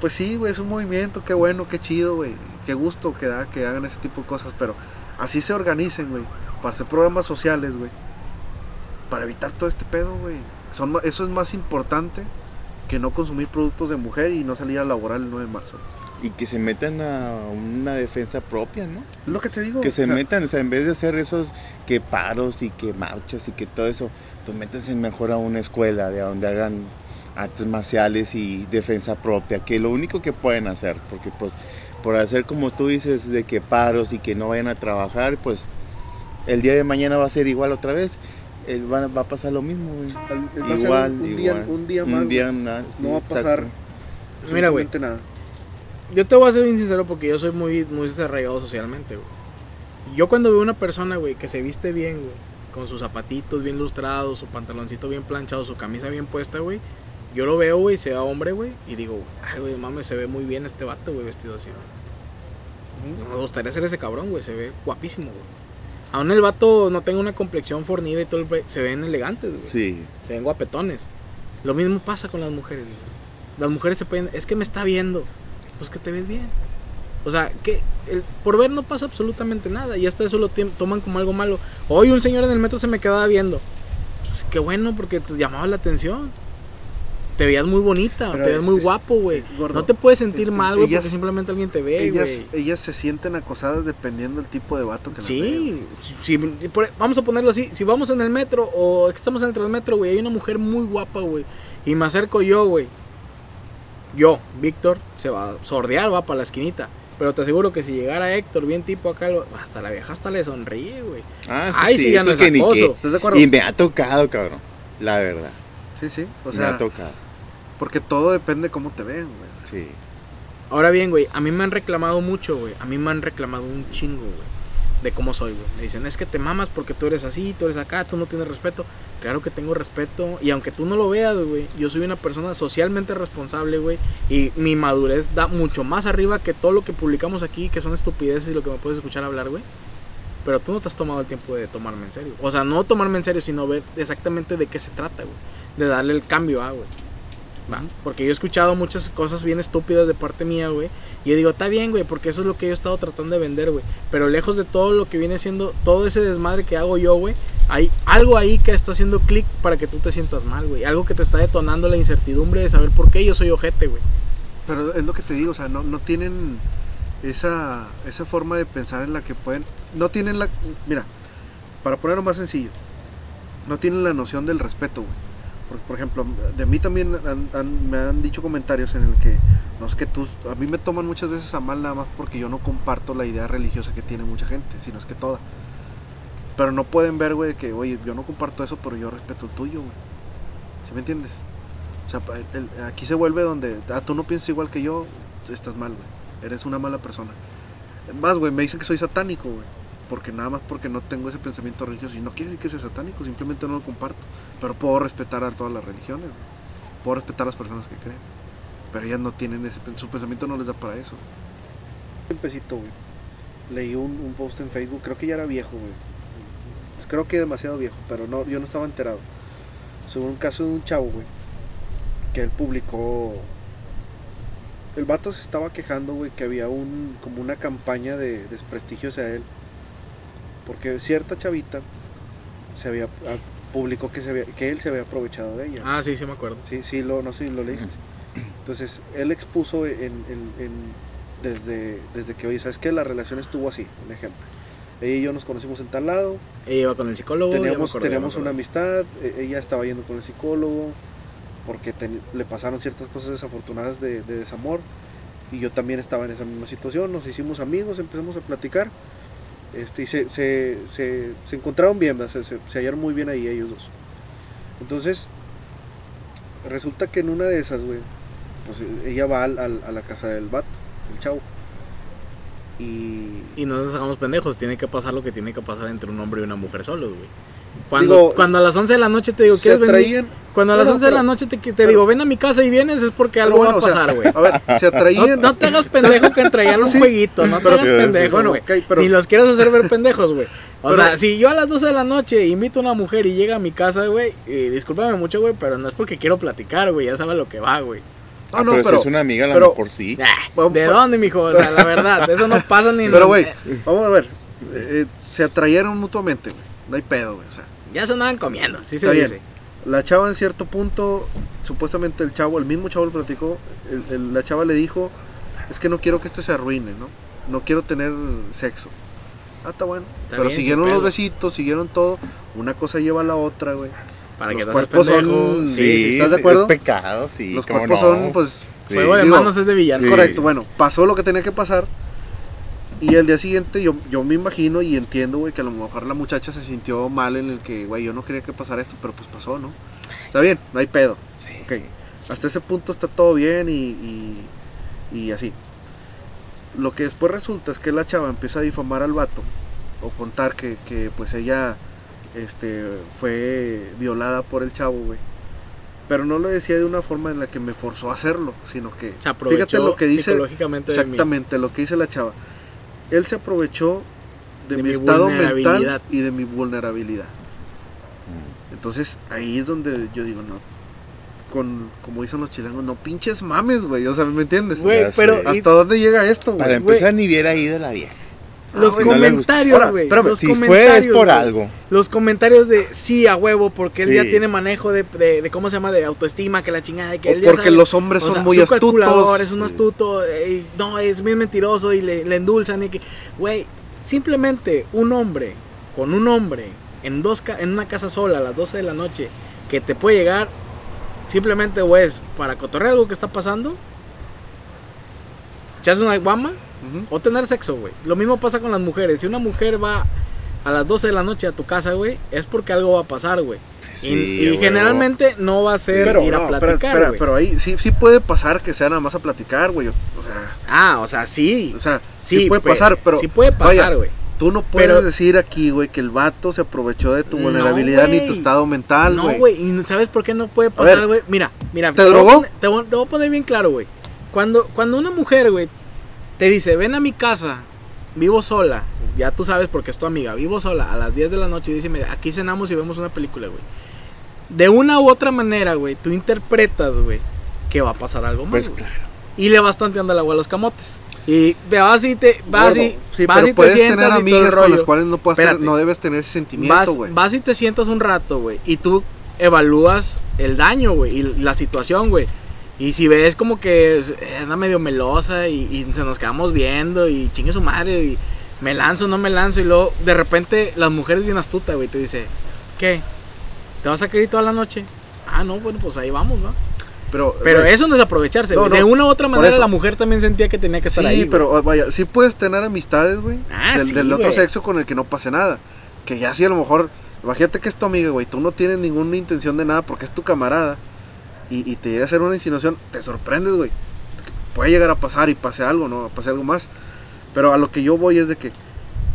pues sí, güey, es un movimiento, qué bueno, qué chido, güey. Qué gusto que da que hagan ese tipo de cosas, pero así se organicen, güey, para hacer programas sociales, güey. para evitar todo este pedo, güey. Son, eso es más importante que no consumir productos de mujer y no salir a laborar el 9 de marzo. Y que se metan a una defensa propia, ¿no? Lo que te digo. Que se o sea, metan, o sea, en vez de hacer esos que paros y que marchas y que todo eso, pues métanse mejor a una escuela de donde hagan artes marciales y defensa propia, que lo único que pueden hacer, porque pues por hacer como tú dices de que paros y que no vayan a trabajar, pues el día de mañana va a ser igual otra vez, el- va, va a pasar lo mismo, güey. Igual, un, un igual. día, un día más. Un día nada, sí, no va a pasar Mira, güey. nada. Yo te voy a ser bien sincero porque yo soy muy, muy desarraigado socialmente, güey. Yo cuando veo una persona, güey, que se viste bien, güey, con sus zapatitos bien lustrados, su pantaloncito bien planchado, su camisa bien puesta, güey, yo lo veo, güey, sea hombre, güey, y digo, ay, güey, mames, se ve muy bien este vato, güey, vestido así, güey. Me gustaría ser ese cabrón, güey, se ve guapísimo, güey. Aún el vato no tenga una complexión fornida y todo el... Se ven elegantes, güey. Sí, Se ven guapetones. Lo mismo pasa con las mujeres. güey. Las mujeres se pueden. Es que me está viendo. Pues que te ves bien. O sea, que el- por ver no pasa absolutamente nada. Y hasta eso lo toman como algo malo. Hoy un señor en el metro se me quedaba viendo. Pues qué bueno, porque te llamaba la atención. Te veías muy bonita, Pero te veías es- muy es- guapo, güey. No te puedes sentir mal, güey, porque simplemente alguien te ve, ellas, güey. ellas se sienten acosadas dependiendo del tipo de vato que las ve, Sí, si- por- vamos a ponerlo así, si vamos en el metro o estamos en el transmetro, güey, hay una mujer muy guapa, güey, y me acerco yo, güey. Yo, Víctor, se va a sordear, va para la esquinita. Pero te aseguro que si llegara Héctor, bien tipo acá, hasta la vieja hasta le sonríe, güey. Ah, eso Ay, sí, ya eso no es ni acoso. ¿Estás de acuerdo? Y me ha tocado, cabrón. La verdad. Sí, sí. O me ha sea, tocado. Porque todo depende de cómo te ven, güey. Sí. Ahora bien, güey, a mí me han reclamado mucho, güey. A mí me han reclamado un chingo, güey. De cómo soy, güey. Me dicen, es que te mamas porque tú eres así, tú eres acá, tú no tienes respeto. Claro que tengo respeto. Y aunque tú no lo veas, güey, yo soy una persona socialmente responsable, güey. Y mi madurez da mucho más arriba que todo lo que publicamos aquí, que son estupideces y lo que me puedes escuchar hablar, güey. Pero tú no te has tomado el tiempo de tomarme en serio. O sea, no tomarme en serio, sino ver exactamente de qué se trata, güey. De darle el cambio a, güey. Va, Porque yo he escuchado muchas cosas bien estúpidas de parte mía, güey. Y yo digo, está bien, güey, porque eso es lo que yo he estado tratando de vender, güey. Pero lejos de todo lo que viene siendo, todo ese desmadre que hago yo, güey, hay algo ahí que está haciendo clic para que tú te sientas mal, güey. Algo que te está detonando la incertidumbre de saber por qué yo soy ojete, güey. Pero es lo que te digo, o sea, no, no tienen esa, esa forma de pensar en la que pueden... No tienen la... Mira, para ponerlo más sencillo, no tienen la noción del respeto, güey. Porque, por ejemplo, de mí también me han dicho comentarios en el que, no es que tú, a mí me toman muchas veces a mal nada más porque yo no comparto la idea religiosa que tiene mucha gente, sino es que toda. Pero no pueden ver, güey, que, oye, yo no comparto eso, pero yo respeto el tuyo, güey. ¿Sí me entiendes? O sea, pa- el- aquí se vuelve donde, ah, tú no piensas igual que yo, estás mal, güey. Eres una mala persona. Más, güey, me dicen que soy satánico, güey. Porque nada más porque no tengo ese pensamiento religioso. Y no quiere decir que sea satánico, simplemente no lo comparto. Pero puedo respetar a todas las religiones. Puedo respetar a las personas que creen. Pero ellas no tienen ese, su pensamiento no les da para eso. Un pesito, güey. Leí un, post en Facebook, creo que ya era viejo, güey. Creo que demasiado viejo, pero no, yo no estaba enterado. Sobre un caso de un chavo, güey. Que él publicó el vato se estaba quejando, güey, que había como una campaña de desprestigio hacia él. Porque cierta chavita se había ah, publicó que se había, que él se había aprovechado de ella. Ah, sí, sí me acuerdo. Sí, sí, lo, no sé si lo leíste. Entonces, él expuso en, en- en- desde, desde que, oye, ¿sabes qué? La relación estuvo así, un ejemplo. Ella y yo nos conocimos en tal lado, Ella iba con el psicólogo. teníamos, acordé, teníamos una amistad, e- ella estaba yendo con el psicólogo, porque le pasaron ciertas cosas desafortunadas de, de desamor, y yo también estaba en esa misma situación, nos hicimos amigos, empezamos a platicar, este, y se, se, se, se encontraron bien, se, se hallaron muy bien ahí ellos dos. Entonces, resulta que en una de esas, güey, pues eh, ella va al- al- a la casa del vato, el chavo, y... Y no nos hagamos pendejos, tiene que pasar lo que tiene que pasar entre un hombre y una mujer solos, güey. Cuando, Digo, cuando a las 11 de la noche te digo, ¿quieres venir? atraían, Cuando a las Bueno, 11 de la noche te, te pero- digo, ven a mi casa y vienes, es porque algo bueno, va a o sea, pasar, güey. a ver, se No, atraían... no te hagas pendejo que traían un Sí, jueguito, no te hagas sí, sí. pendejo, Bueno, güey. ok, pero- Ni los quieras hacer ver pendejos, güey. O Pero- sea, si yo a las 12 de la noche invito a una mujer y llega a mi casa, güey, y discúlpame mucho, güey, pero no es porque quiero platicar, güey, ya sabes lo que va, güey. Ah, no, pero, pero- si es una amiga, a lo pero- mejor sí. Ah, ¿De dónde, mijo? O sea, la verdad, eso no pasa ni en Pero, güey, vamos a ver. eh, se atrayeron mutuamente, güey. No hay pedo, güey. O sea, Ya se andaban comiendo, así se dice. La chava en cierto punto, supuestamente el chavo, el mismo chavo lo platicó, el- el- la chava le dijo, es que no quiero que este se arruine, ¿no? No quiero tener sexo. Ah, está bueno. Está Pero bien, siguieron los besitos, siguieron todo. Una cosa lleva a la otra, güey. Para Los que cuerpos son-. Sí, Sí, ¿estás de sí, acuerdo? Es pecado, sí. Los cuerpos no. son, pues, Sí. Juego de Digo, manos es de villano. Sí. correcto. Bueno, pasó lo que tenía que pasar. Y el día siguiente yo, yo me imagino y entiendo, güey, que a lo mejor la muchacha se sintió mal en el que, güey, yo no quería que pasara esto, pero pues pasó, ¿no? Está bien, no hay pedo. Sí. Ok, hasta ese punto está todo bien y, y, y así. Lo que después resulta es que la chava empieza a difamar al vato o contar que, que, pues ella este, fue violada por el chavo, güey. Pero no lo decía de una forma en la que me forzó a hacerlo, sino que Se aprovechó fíjate lo que dice psicológicamente de mí. exactamente lo que dice la chava. Él se aprovechó de, De mi, mi estado mental y de mi vulnerabilidad. Entonces ahí es donde yo digo, no, con, como dicen los chilangos, no pinches mames, güey, o sea, ¿me entiendes? Güey, pero ¿Hasta dónde llega esto, Para güey? empezar, ni hubiera ido la vieja. Los Ah, gusta. comentarios, güey. los Si fue, es por algo. Los comentarios de sí a huevo, porque él Sí. ya tiene manejo de, de, de cómo se llama, de autoestima, que la chingada, de que O él ya porque sabe- los hombres o son sea, muy astutos. es un astuto, eh, no, es bien mentiroso y le, le endulzan y que, güey, simplemente un hombre con un hombre en dos ca- en una casa sola a las 12 de la noche que te puede llegar simplemente, güey, es para cotorrear algo que está pasando, echarse una guama O tener sexo, güey. Lo mismo pasa con las mujeres. Si una mujer va a las 12 de la noche a tu casa, güey, es porque algo va a pasar, güey. Y- Sí, y, generalmente no va a ser Pero, ir no, a platicar, espera, güey. pero ahí sí, sí puede pasar que sea nada más a platicar, güey. O sea, Ah, o sea, sí. o sea sí, Sí, puede pe- pasar, pero sí puede pasar, güey. tú no puedes Pero- decir aquí, güey, que el vato se aprovechó de tu No, vulnerabilidad ni tu güey. estado mental, No, güey. güey, y ¿sabes por qué no puede pasar, güey? Mira, mira. ¿te drogó? Te te voy a poner bien claro, güey. Cuando, cuando una mujer, güey, te dice, ven a mi casa, vivo sola, ya tú sabes porque es tu amiga, vivo sola a las 10 de la noche y dice, mira, aquí cenamos y vemos una película, güey. De una u otra manera, güey, tú interpretas, güey, que va a pasar algo más. Pues güey. claro. Y le vas tanteando el agua a los camotes. Y vas y te vas y sí, vas pero y te puedes sientas tener amigas con las cuales no, puedas tener- no debes tener ese sentimiento, Vas, güey. vas y te sientas un rato, güey. Y tú evalúas el daño, güey. Y la situación, güey. Y si ves como que anda medio melosa y, y se nos quedamos viendo y chingue su madre y me lanzo, no me lanzo. Y luego de repente las mujeres bien astutas, güey. Te dice, ¿qué? ¿Te vas a querer toda la noche? Ah, no, bueno, pues ahí vamos, ¿no? Pero, Pero güey, eso no es aprovecharse. No, de una u otra manera la mujer también sentía que tenía que estar sí, ahí. güey. pero vaya, sí puedes tener amistades, güey, Ah, del, sí, del otro güey. sexo con el que no pase nada. Que ya sí a lo mejor, imagínate que es tu amiga, güey, tú no tienes ninguna intención de nada porque es tu camarada y, y te llega a hacer una insinuación, te sorprendes, güey. Puede llegar a pasar y pase algo, ¿no? Pase algo más. Pero a lo que yo voy es de que,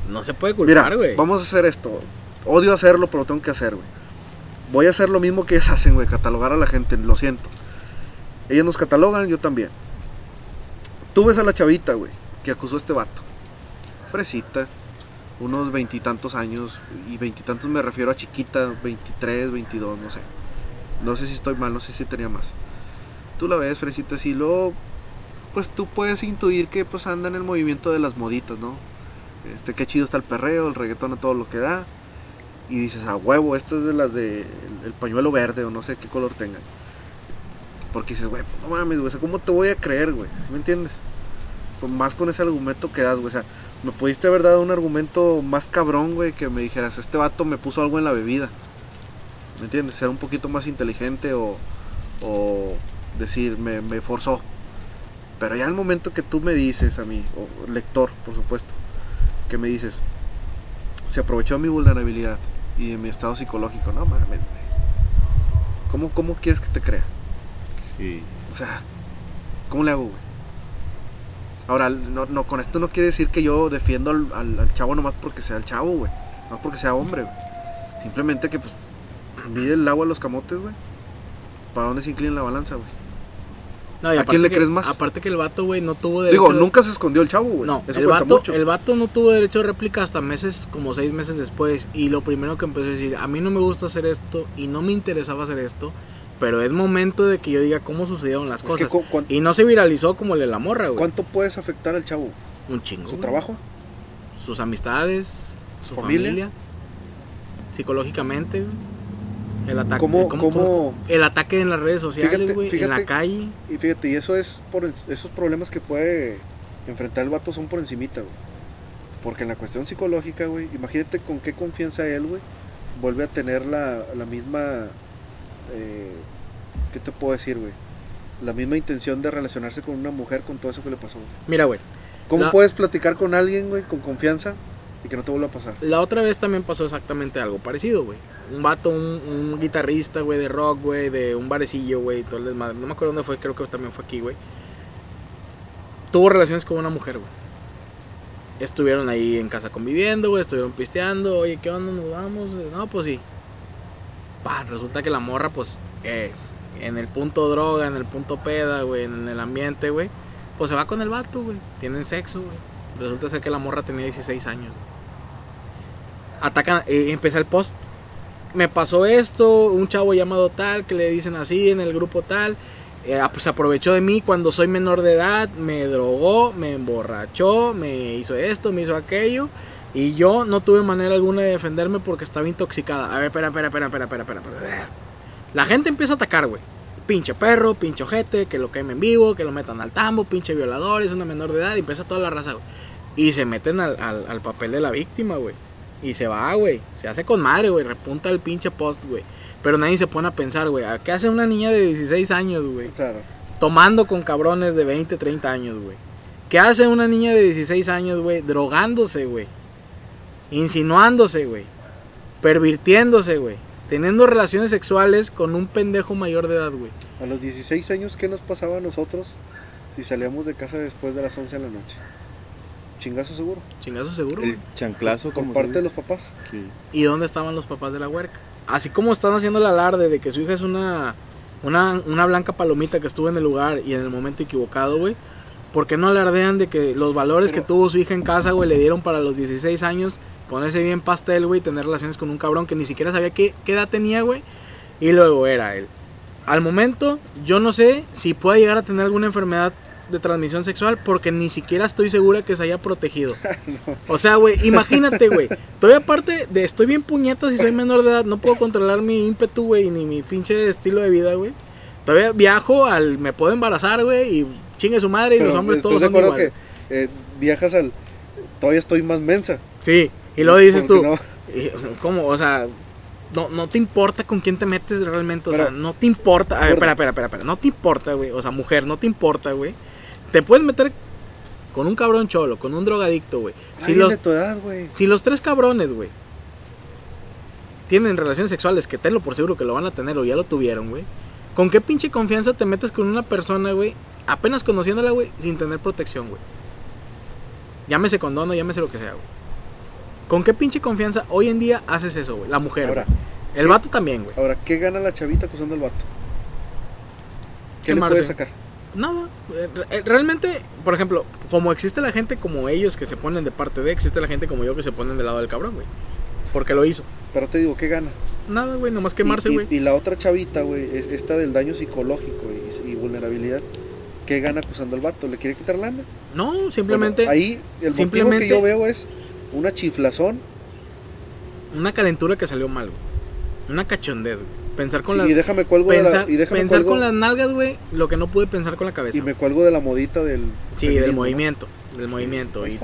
No se puede culpar, güey. vamos a hacer esto. Odio hacerlo, pero lo tengo que hacer, güey. Voy a hacer lo mismo que ellas hacen, güey, catalogar a la gente, lo siento. Ellas nos catalogan, yo también. Tú ves a la chavita, güey, que acusó a este vato. Fresita, unos veintitantos años, y veintitantos me refiero a chiquita, 23, 22, no sé. No sé si estoy mal, no sé si tenía más. Tú la ves, Fresita, así, luego, pues tú puedes intuir que pues anda en el movimiento de las moditas, ¿no? Este, qué chido está el perreo, el reggaetón a todo lo que da. Y dices, a huevo, esta es de las de el, el pañuelo verde o no sé qué color tengan. Porque dices, güey, no mames, güey, ¿cómo te voy a creer, güey? ¿Sí ¿Me entiendes? Con, más con ese argumento que das, güey. O sea, me pudiste haber dado un argumento más cabrón, güey, que me dijeras, este vato me puso algo en la bebida. ¿Me entiendes? Ser un poquito más inteligente o, o decir, me, me forzó. Pero ya el momento que tú me dices a mí, o lector, por supuesto, que me dices, se aprovechó de mi vulnerabilidad y de mi estado psicológico. No mames. ¿Cómo, ¿Cómo quieres que te crea? Sí. O sea, ¿cómo le hago, güey? Ahora, no, no, con esto no quiere decir que yo defiendo al, al- al chavo nomás porque sea el chavo, güey. No porque sea hombre, güey. Simplemente que, pues, mide el agua a los camotes, güey. ¿Para dónde se inclina la balanza, güey? No, ¿A quién le que- crees más? Aparte que el vato, güey, no tuvo derecho Digo, de- nunca se escondió el chavo, güey. No, Eso el vato, mucho. el vato no tuvo derecho de réplica hasta meses, como seis meses después. Y lo primero que empezó a decir, a mí no me gusta hacer esto y no me interesaba hacer esto. Pero es momento de que yo diga cómo sucedieron las Es cosas. cu- cuan- Y no se viralizó como el de la morra, güey. ¿Cuánto puedes afectar al chavo? Un chingo. ¿Su güey. trabajo? Sus amistades, su ¿Familia? familia. psicológicamente, güey. El ataque, ¿Cómo- cómo- cómo- cómo- el ataque en las redes sociales, güey, en la calle. Y fíjate, y eso es por el- esos problemas que puede enfrentar el vato son por encimita, güey. Porque en la cuestión psicológica, güey, imagínate con qué confianza él, güey, vuelve a tener la, la misma, eh, ¿qué te puedo decir, güey? La misma intención de relacionarse con una mujer con todo eso que le pasó. Mira, güey, ¿Cómo La- puedes platicar con alguien, güey, con confianza y que no te vuelva a pasar? La otra vez también pasó exactamente algo parecido, güey. Un vato, un, guitarrista, güey, de rock, güey, de un barecillo, güey, todo el desmadre. No me acuerdo dónde fue, creo que también fue aquí, güey. Tuvo relaciones con una mujer, güey. Estuvieron ahí en casa conviviendo, güey, estuvieron pisteando. Oye, ¿qué onda? ¿Nos vamos? No, pues sí. Pa, resulta que la morra, pues, eh, en el punto droga, en el punto peda, güey, en el ambiente, güey, pues se va con el vato, güey. Tienen sexo, güey. Resulta ser que la morra tenía 16 años. Atacan, eh, empieza el post. Me pasó esto, un chavo llamado tal, que le dicen así en el grupo tal. eh, pues se aprovechó de mí cuando soy menor de edad, me drogó, me emborrachó, me hizo esto, me hizo aquello. Y yo no tuve manera alguna de defenderme porque estaba intoxicada. A ver, espera, espera, espera, espera, espera, espera. espera. La gente empieza a atacar, güey. Pinche perro, pinche ojete, que lo quemen vivo, que lo metan al tambo, pinche violador, es una menor de edad. Y empieza toda la raza, güey. Y se meten al, al- al papel de la víctima, güey. Y se va, güey. Se hace con madre, güey. Repunta el pinche post, güey. Pero nadie se pone a pensar, güey. ¿a ¿Qué hace una niña de 16 años, güey? Claro. Tomando con cabrones de 20, 30 años, güey. ¿Qué hace una niña de 16 años, güey? Drogándose, güey. Insinuándose, güey. Pervirtiéndose, güey. Teniendo relaciones sexuales con un pendejo mayor de edad, güey. A los 16 años, ¿qué nos pasaba a nosotros si salíamos de casa después de las 11 de la noche? Chingazo seguro. Chingazo seguro, güey. El chanclazo Con como parte de los papás. Sí. ¿Y dónde estaban los papás de la huerca? Así como están haciendo el alarde de que su hija es una, una, una blanca palomita que estuvo en el lugar y en el momento equivocado, güey. ¿Por qué no alardean de que los valores Pero- que tuvo su hija en casa, güey, le dieron para los 16 años ponerse bien pastel, güey, tener relaciones con un cabrón que ni siquiera sabía qué, qué edad tenía, güey? Y luego era él. Al momento, yo no sé si puede llegar a tener alguna enfermedad de transmisión sexual porque ni siquiera estoy segura que se haya protegido. O sea, güey, imagínate, güey. Todavía aparte de estoy bien puñetas y soy menor de edad, no puedo controlar mi ímpetu, güey, ni mi pinche estilo de vida, güey. Todavía viajo al me puedo embarazar, güey, y chingue su madre y los hombres ¿estás todos son iguales. que eh, viajas al... Todavía estoy más mensa. Sí, y luego dices tú, no- ¿cómo? O sea, no, no te importa con quién te metes realmente, o sea, no te importa. A ver, espera, espera, espera, espera, no te importa, güey, o sea, mujer, no te importa, güey. Te puedes meter con un cabrón cholo, con un drogadicto, güey. Si los de tu edad, güey. Si los tres cabrones, güey, tienen relaciones sexuales, que tenlo por seguro que lo van a tener o ya lo tuvieron, güey. ¿Con qué pinche confianza te metes con una persona, güey, apenas conociéndola, güey, sin tener protección, güey? Llámese condono, llámese lo que sea, güey. ¿Con qué pinche confianza hoy en día haces eso, güey? La mujer, Ahora. El vato también, güey. Ahora, ¿qué gana la chavita acusando al vato? ¿Qué le Quemarse. puede sacar? Nada. Eh, re- Realmente, por ejemplo, como existe la gente como ellos que se ponen de parte de, existe la gente como yo que se ponen del lado del cabrón, güey. Porque lo hizo. Pero te digo, ¿qué gana? Nada, güey, nomás quemarse, Y- y- güey. Y, la otra chavita, güey, es esta del daño psicológico y, y vulnerabilidad. ¿Qué gana acusando al vato? ¿Le quiere quitar lana? No, simplemente Bueno, ahí el simplemente- motivo que yo veo es una chiflazón una calentura que salió mal, güey. Una cachondez, güey. Pensar con sí, las y déjame cuelgo de pensar, la, y déjame pensar cuelgo- con las nalgas, güey, lo que no pude pensar con la cabeza. y me cuelgo de la modita del sí, del movimiento, del movimiento y, y,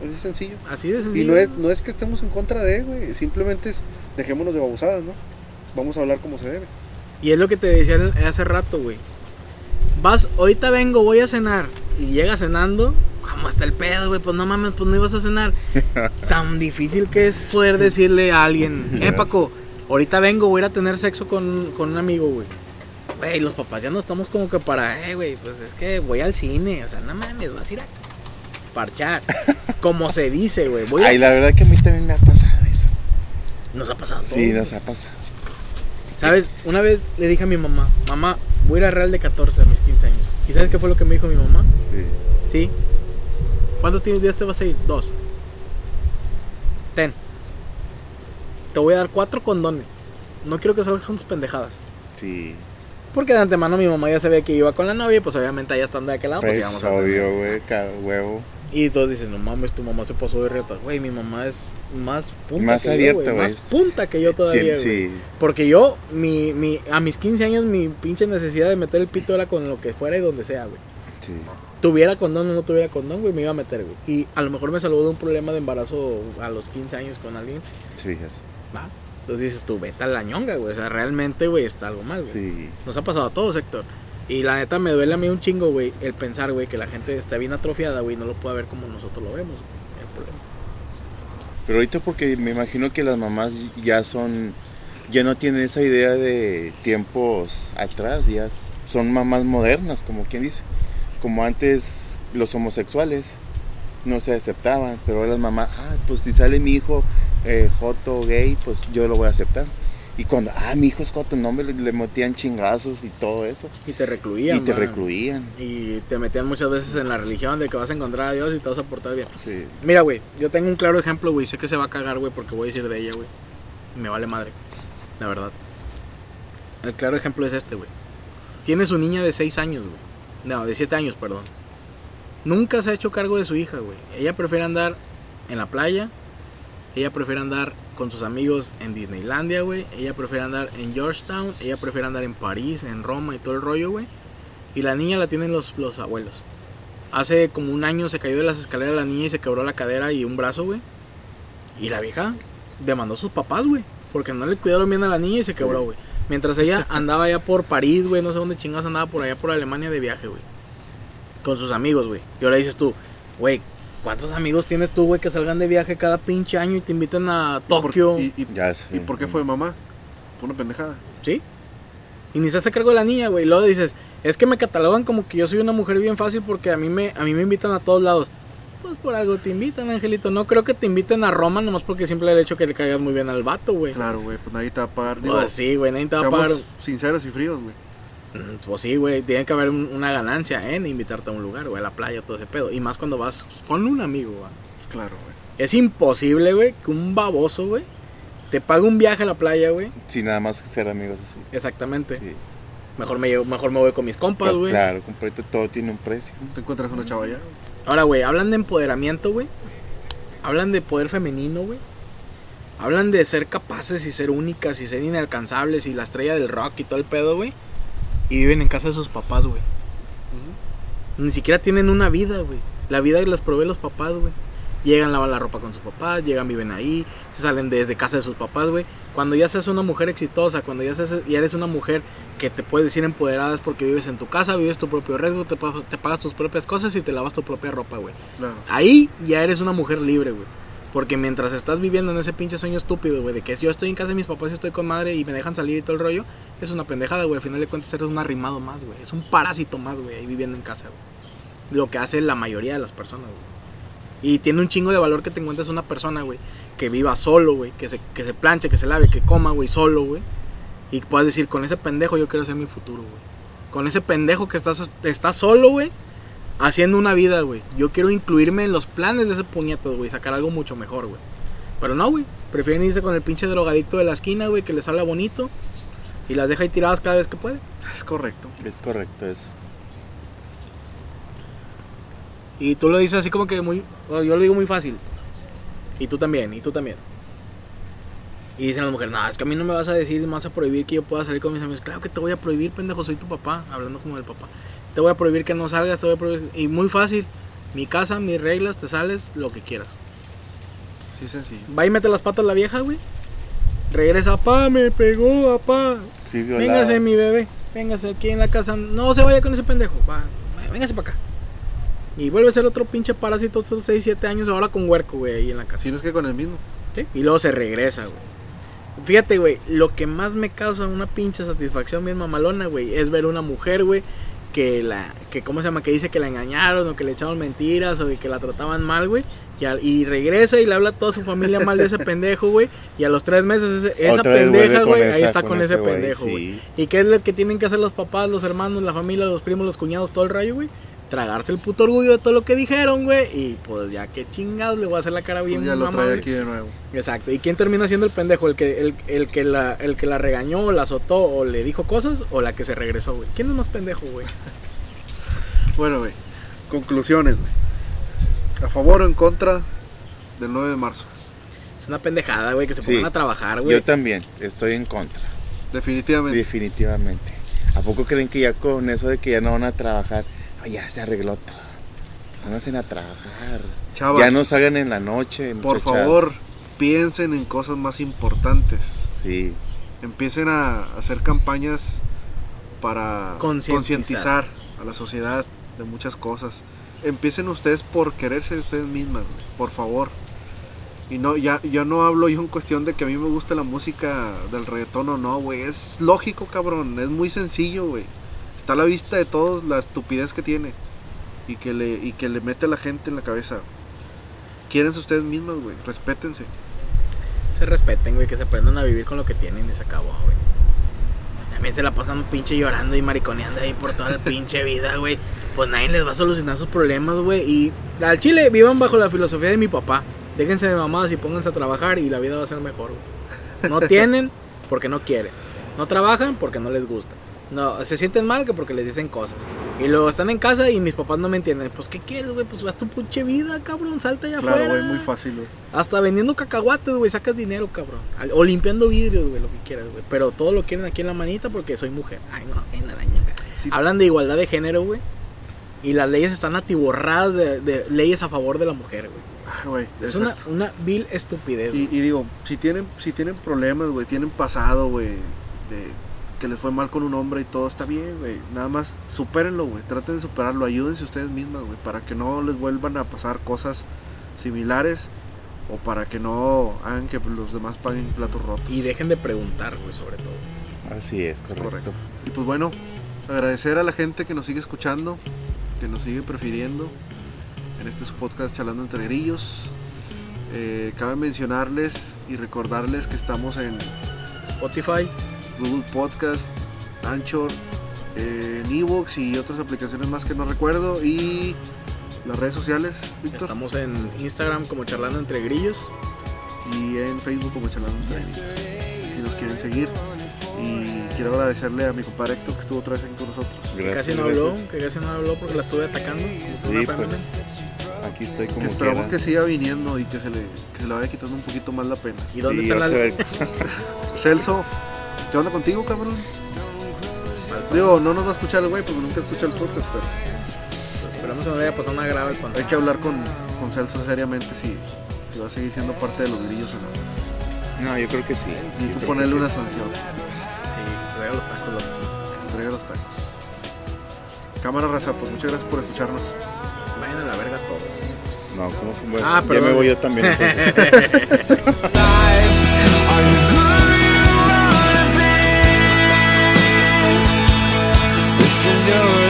Así es sencillo. así de Y sencillo. no es, no es que estemos en contra de, güey, simplemente es dejémonos de babosadas, ¿no? Vamos a hablar como se debe. Y es lo que te decía hace rato, güey. Vas, ahorita vengo, voy a cenar. Y llega cenando. ¿Cómo está el pedo, güey? Pues no mames, pues no ibas a cenar. Tan difícil que es poder decirle a alguien, eh, Paco, ahorita vengo, voy a ir a tener sexo con, con un amigo, güey. Güey, los papás ya no estamos como que para, eh, güey, pues es que voy al cine. O sea, no mames, vas a ir a parchar. Como se dice, güey. Voy a... Ay, la verdad que a mí también me ha pasado eso. Nos ha pasado todo. Sí, güey. nos ha pasado. ¿Sabes? Una vez le dije a mi mamá, mamá, voy a ir a Real de 14 a mis 15 años. ¿Y sabes qué fue lo que me dijo mi mamá? Sí. Sí. ¿Cuántos días te vas a ir? Dos. Ten. Te voy a dar cuatro condones. No quiero que salgas con tus pendejadas. Sí. Porque de antemano mi mamá ya sabía que iba con la novia y pues obviamente allá estando de aquel lado, pues, Pues íbamos a obvio, güey, huevo. Y todos dicen, no mames, tu mamá se pasó de reta. Güey, mi mamá es más punta Más que abierta, yo, güey. Más punta que yo todavía, güey. sí, Porque yo, mi, mi, a mis 15 años, mi pinche necesidad de meter el pito era con lo que fuera y donde sea, güey. sí. Tuviera condón o no tuviera condón, güey, me iba a meter, güey. Y a lo mejor me salvó de un problema de embarazo a los 15 años con alguien. Sí, fíjate. Va. Entonces dices, tú vete a la ñonga, güey. O sea, realmente, güey, está algo mal, güey. Sí. Nos ha pasado a todos, Héctor. Y la neta me duele a mí un chingo, güey, el pensar, güey, que la gente está bien atrofiada, güey, no lo puede ver como nosotros lo vemos, güey. El problema. Pero ahorita porque me imagino que las mamás ya son, ya no tienen esa idea de tiempos atrás, ya son mamás modernas, como quien dice. Como antes los homosexuales no se aceptaban, pero ahora las mamás, ah, pues si sale mi hijo eh, joto gay, pues yo lo voy a aceptar. Y cuando, ah, mi hijo es joto, no, me le, le metían chingazos y todo eso. Y te recluían. y te recluían. Y te metían muchas veces en la religión de que vas a encontrar a Dios y te vas a portar bien. Sí. Mira, güey, yo tengo un claro ejemplo, güey. Sé que se va a cagar, güey, porque voy a decir de ella, güey. Me vale madre, la verdad. El claro ejemplo es este, güey. Tiene su niña de 6 años, güey. No, de 7 años, perdón. Nunca se ha hecho cargo de su hija, güey. Ella prefiere andar en la playa. Ella prefiere andar con sus amigos en Disneylandia, güey. Ella prefiere andar en Georgetown. Ella prefiere andar en París, en Roma y todo el rollo, güey. Y la niña la tienen los, los abuelos. Hace como un año se cayó de las escaleras la niña y se quebró la cadera y un brazo, güey. Y la vieja demandó a sus papás, güey. Porque no le cuidaron bien a la niña y se quebró, güey. Mientras ella andaba allá por París, güey. No sé dónde chingados andaba por allá por Alemania de viaje, güey. Con sus amigos, güey. Y ahora dices tú, güey, ¿cuántos amigos tienes tú, güey, que salgan de viaje cada pinche año y te invitan a ¿Y por- Tokio? ¿Y, y, Ya sé. ¿y por qué fue mamá? Fue una pendejada. ¿Sí? Y ni se hace cargo de la niña, güey. Y luego dices, es que me catalogan como que yo soy una mujer bien fácil porque a mí me, a mí me invitan a todos lados. Pues por algo te invitan, Angelito. No creo que te inviten a Roma nomás porque siempre el hecho que le caigas muy bien al vato, güey. Claro, güey, pues nadie te va a pagar. Digo, Pues sí, güey, nadie te va a pagar. sinceros y fríos, güey. Pues sí, güey, tiene que haber un- una ganancia en invitarte a un lugar, güey, a la playa, todo ese pedo. Y más cuando vas con un amigo, güey. Pues claro, güey. Es imposible, güey, que un baboso, güey, te pague un viaje a la playa, güey. Sí, nada más que ser amigos así. Exactamente. Sí. Mejor, me, llevo- mejor me voy con mis compas, Pues güey. claro, completo, todo tiene un precio. Te encuentras una chava allá. Ahora, güey, hablan de empoderamiento, güey. Hablan de poder femenino, güey. Hablan de ser capaces y ser únicas y ser inalcanzables y la estrella del rock y todo el pedo, güey. Y viven en casa de sus papás, güey. Ni siquiera tienen una vida, güey. La vida las provee los papás, güey. Llegan, lavan la ropa con sus papás, llegan, viven ahí, se salen desde casa de sus papás, güey. Cuando ya seas una mujer exitosa, cuando ya, seas, ya eres una mujer que te puedes decir empoderada es porque vives en tu casa, vives tu propio riesgo, te, te pagas tus propias cosas y te lavas tu propia ropa, güey. Claro. Ahí ya eres una mujer libre, güey. Porque mientras estás viviendo en ese pinche sueño estúpido, güey, de que yo estoy en casa de mis papás y estoy con madre y me dejan salir y todo el rollo, es una pendejada, güey. Al final de cuentas eres un arrimado más, güey. Es un parásito más, güey, ahí viviendo en casa, güey. Lo que hace la mayoría de las personas, güey. Y tiene un chingo de valor que te encuentres una persona, güey, que viva solo, güey, que se, que se planche, que se lave, que coma, güey, solo, güey. Y puedas decir, con ese pendejo yo quiero hacer mi futuro, güey. Con ese pendejo que estás, estás solo, güey, haciendo una vida, güey. Yo quiero incluirme en los planes de ese puñetas, güey, sacar algo mucho mejor, güey. Pero no, güey. Prefieren irse con el pinche drogadicto de la esquina, güey, que les habla bonito. Y las deja ahí tiradas cada vez que puede. Es correcto. Es correcto eso. Y tú lo dices así como que muy... Yo lo digo muy fácil. Y tú también, y tú también. Y dicen las mujeres, no, es que a mí no me vas a decir, me vas a prohibir que yo pueda salir con mis amigos. Claro que te voy a prohibir, pendejo, soy tu papá, hablando como del papá. Te voy a prohibir que no salgas, te voy a prohibir... Y muy fácil, mi casa, mis reglas, te sales, lo que quieras. Sí, sencillo. Va y mete las patas la vieja, güey. Regresa, papá, me pegó, papá. Sí. Véngase, mi bebé. Véngase aquí en la casa. No se vaya con ese pendejo. Va, véngase para acá. Y vuelve a ser otro pinche parásito estos 6, 7 años ahora con huerco, güey, ahí en la casa. Si no es que con el mismo. ¿Sí? Y luego se regresa, güey. Fíjate, güey, lo que más me causa una pinche satisfacción bien mamalona, güey, es ver una mujer, güey, que la, que cómo se llama, que dice que la engañaron o que le echaron mentiras o de que la trataban mal, güey, y, al- y regresa y le habla a toda su familia mal de ese pendejo, güey, y a los tres meses ese- esa pendeja, güey, ahí está con con, ese pendejo, güey. sí. ¿Y qué es lo que tienen que hacer los papás, los hermanos, la familia, los primos, los cuñados, todo el rayo, güey? Tragarse el puto orgullo de todo lo que dijeron, güey. Y pues ya que chingados le voy a hacer la cara bien Pues ya lo mamá, trae güey. aquí de nuevo. Exacto. ¿Y quién termina siendo el pendejo? ¿El que, el, el que, la, ¿El que la regañó, o la azotó o le dijo cosas? ¿O la que se regresó, güey? ¿Quién es más pendejo, güey? Bueno, güey. Conclusiones, güey. ¿A favor o en contra del 9 de marzo? Es una pendejada, güey, que se Sí. pongan a trabajar, güey. Yo también estoy en contra, Definitivamente. definitivamente. ¿A poco creen que ya con eso de que ya no van a trabajar, ya se arregló todo? Van a trabajar. Chavas, Ya no salgan en la noche. por muchachas. favor, piensen en cosas más importantes. Sí, Empiecen a hacer campañas para Concientizar. a la sociedad de muchas cosas. Empiecen ustedes por quererse ustedes mismas, por favor. Y no, ya, yo no hablo yo en cuestión de que a mí me gusta la música del reggaetón o no, güey. Es lógico, cabrón. Es muy sencillo, güey. Está a la vista de todos la estupidez que tiene. Y que le, y que le mete a la gente en la cabeza. Quiérense ustedes mismas, güey. Respétense. Se respeten, güey, que se aprendan a vivir con lo que tienen y se acabó, güey. También se la pasan pinche llorando y mariconeando ahí por toda la pinche vida, güey. Pues nadie les va a solucionar sus problemas, güey. Y al chile vivan bajo la filosofía de mi papá. Déjense de mamadas y pónganse a trabajar y la vida va a ser mejor, güey. No tienen porque no quieren. No trabajan porque no les gusta. No, se sienten mal que porque les dicen cosas. Y luego están en casa y mis papás no me entienden. Pues, ¿qué quieres, güey? Pues haz tu pinche vida, cabrón. Salta allá Claro, afuera. güey, muy fácil, güey. Hasta vendiendo cacahuates, güey, sacas dinero, cabrón. O limpiando vidrios, güey, lo que quieras, güey. Pero todo lo quieren aquí en la manita porque soy mujer. Ay, no, en la. Sí. Hablan de igualdad de género, güey. Y las leyes están atiborradas de, de leyes a favor de la mujer, güey. Ah, güey, Es una, vil estupidez. Y digo, si tienen, si tienen problemas, güey, tienen pasado, güey, de que les fue mal con un hombre y todo, está bien, güey. Nada más, supérenlo, güey. Traten de superarlo, ayúdense ustedes mismas, güey, para que no les vuelvan a pasar cosas similares o para que no hagan que los demás paguen platos rotos. Y dejen de preguntar, güey, sobre todo. así es, correcto. Correcto. Y pues bueno, agradecer a la gente que nos sigue escuchando, que nos sigue prefiriendo en este su podcast Charlando entre Grillos. Eh, cabe mencionarles y recordarles que estamos en Spotify, Google Podcast, Anchor, eh, en Evox y otras aplicaciones más que no recuerdo. Y las redes sociales, Víctor. estamos en Instagram como charlando entre grillos. Y en Facebook como Charlando entre Grillos. Si nos quieren seguir. Y quiero agradecerle a mi compadre Héctor que estuvo otra vez aquí con nosotros. Que Gracias, casi no habló, que casi no habló porque la estuve atacando. como Sí, una pues aquí estoy Que como esperamos quiera. que siga viniendo y que se, le, que se le vaya quitando un poquito más la pena. ¿Y dónde Sí, está la. Celso, ¿qué onda contigo, cabrón? Digo, no nos va a escuchar el güey porque nunca escucha el podcast, pero Pues esperamos que no le haya pasado nada grave cuando. hay que hablar con, con Celso seriamente si, si va a seguir siendo parte de los grillos o no. No, yo creo que sí. Y creo ponerle una sí. sanción, Sí, que se traiga los tacos, los que se traiga los tacos. Cámara raza, pues muchas gracias por escucharnos. Vayan a la verga todos. No, como que bueno, Ah, ya me voy yo también entonces. is your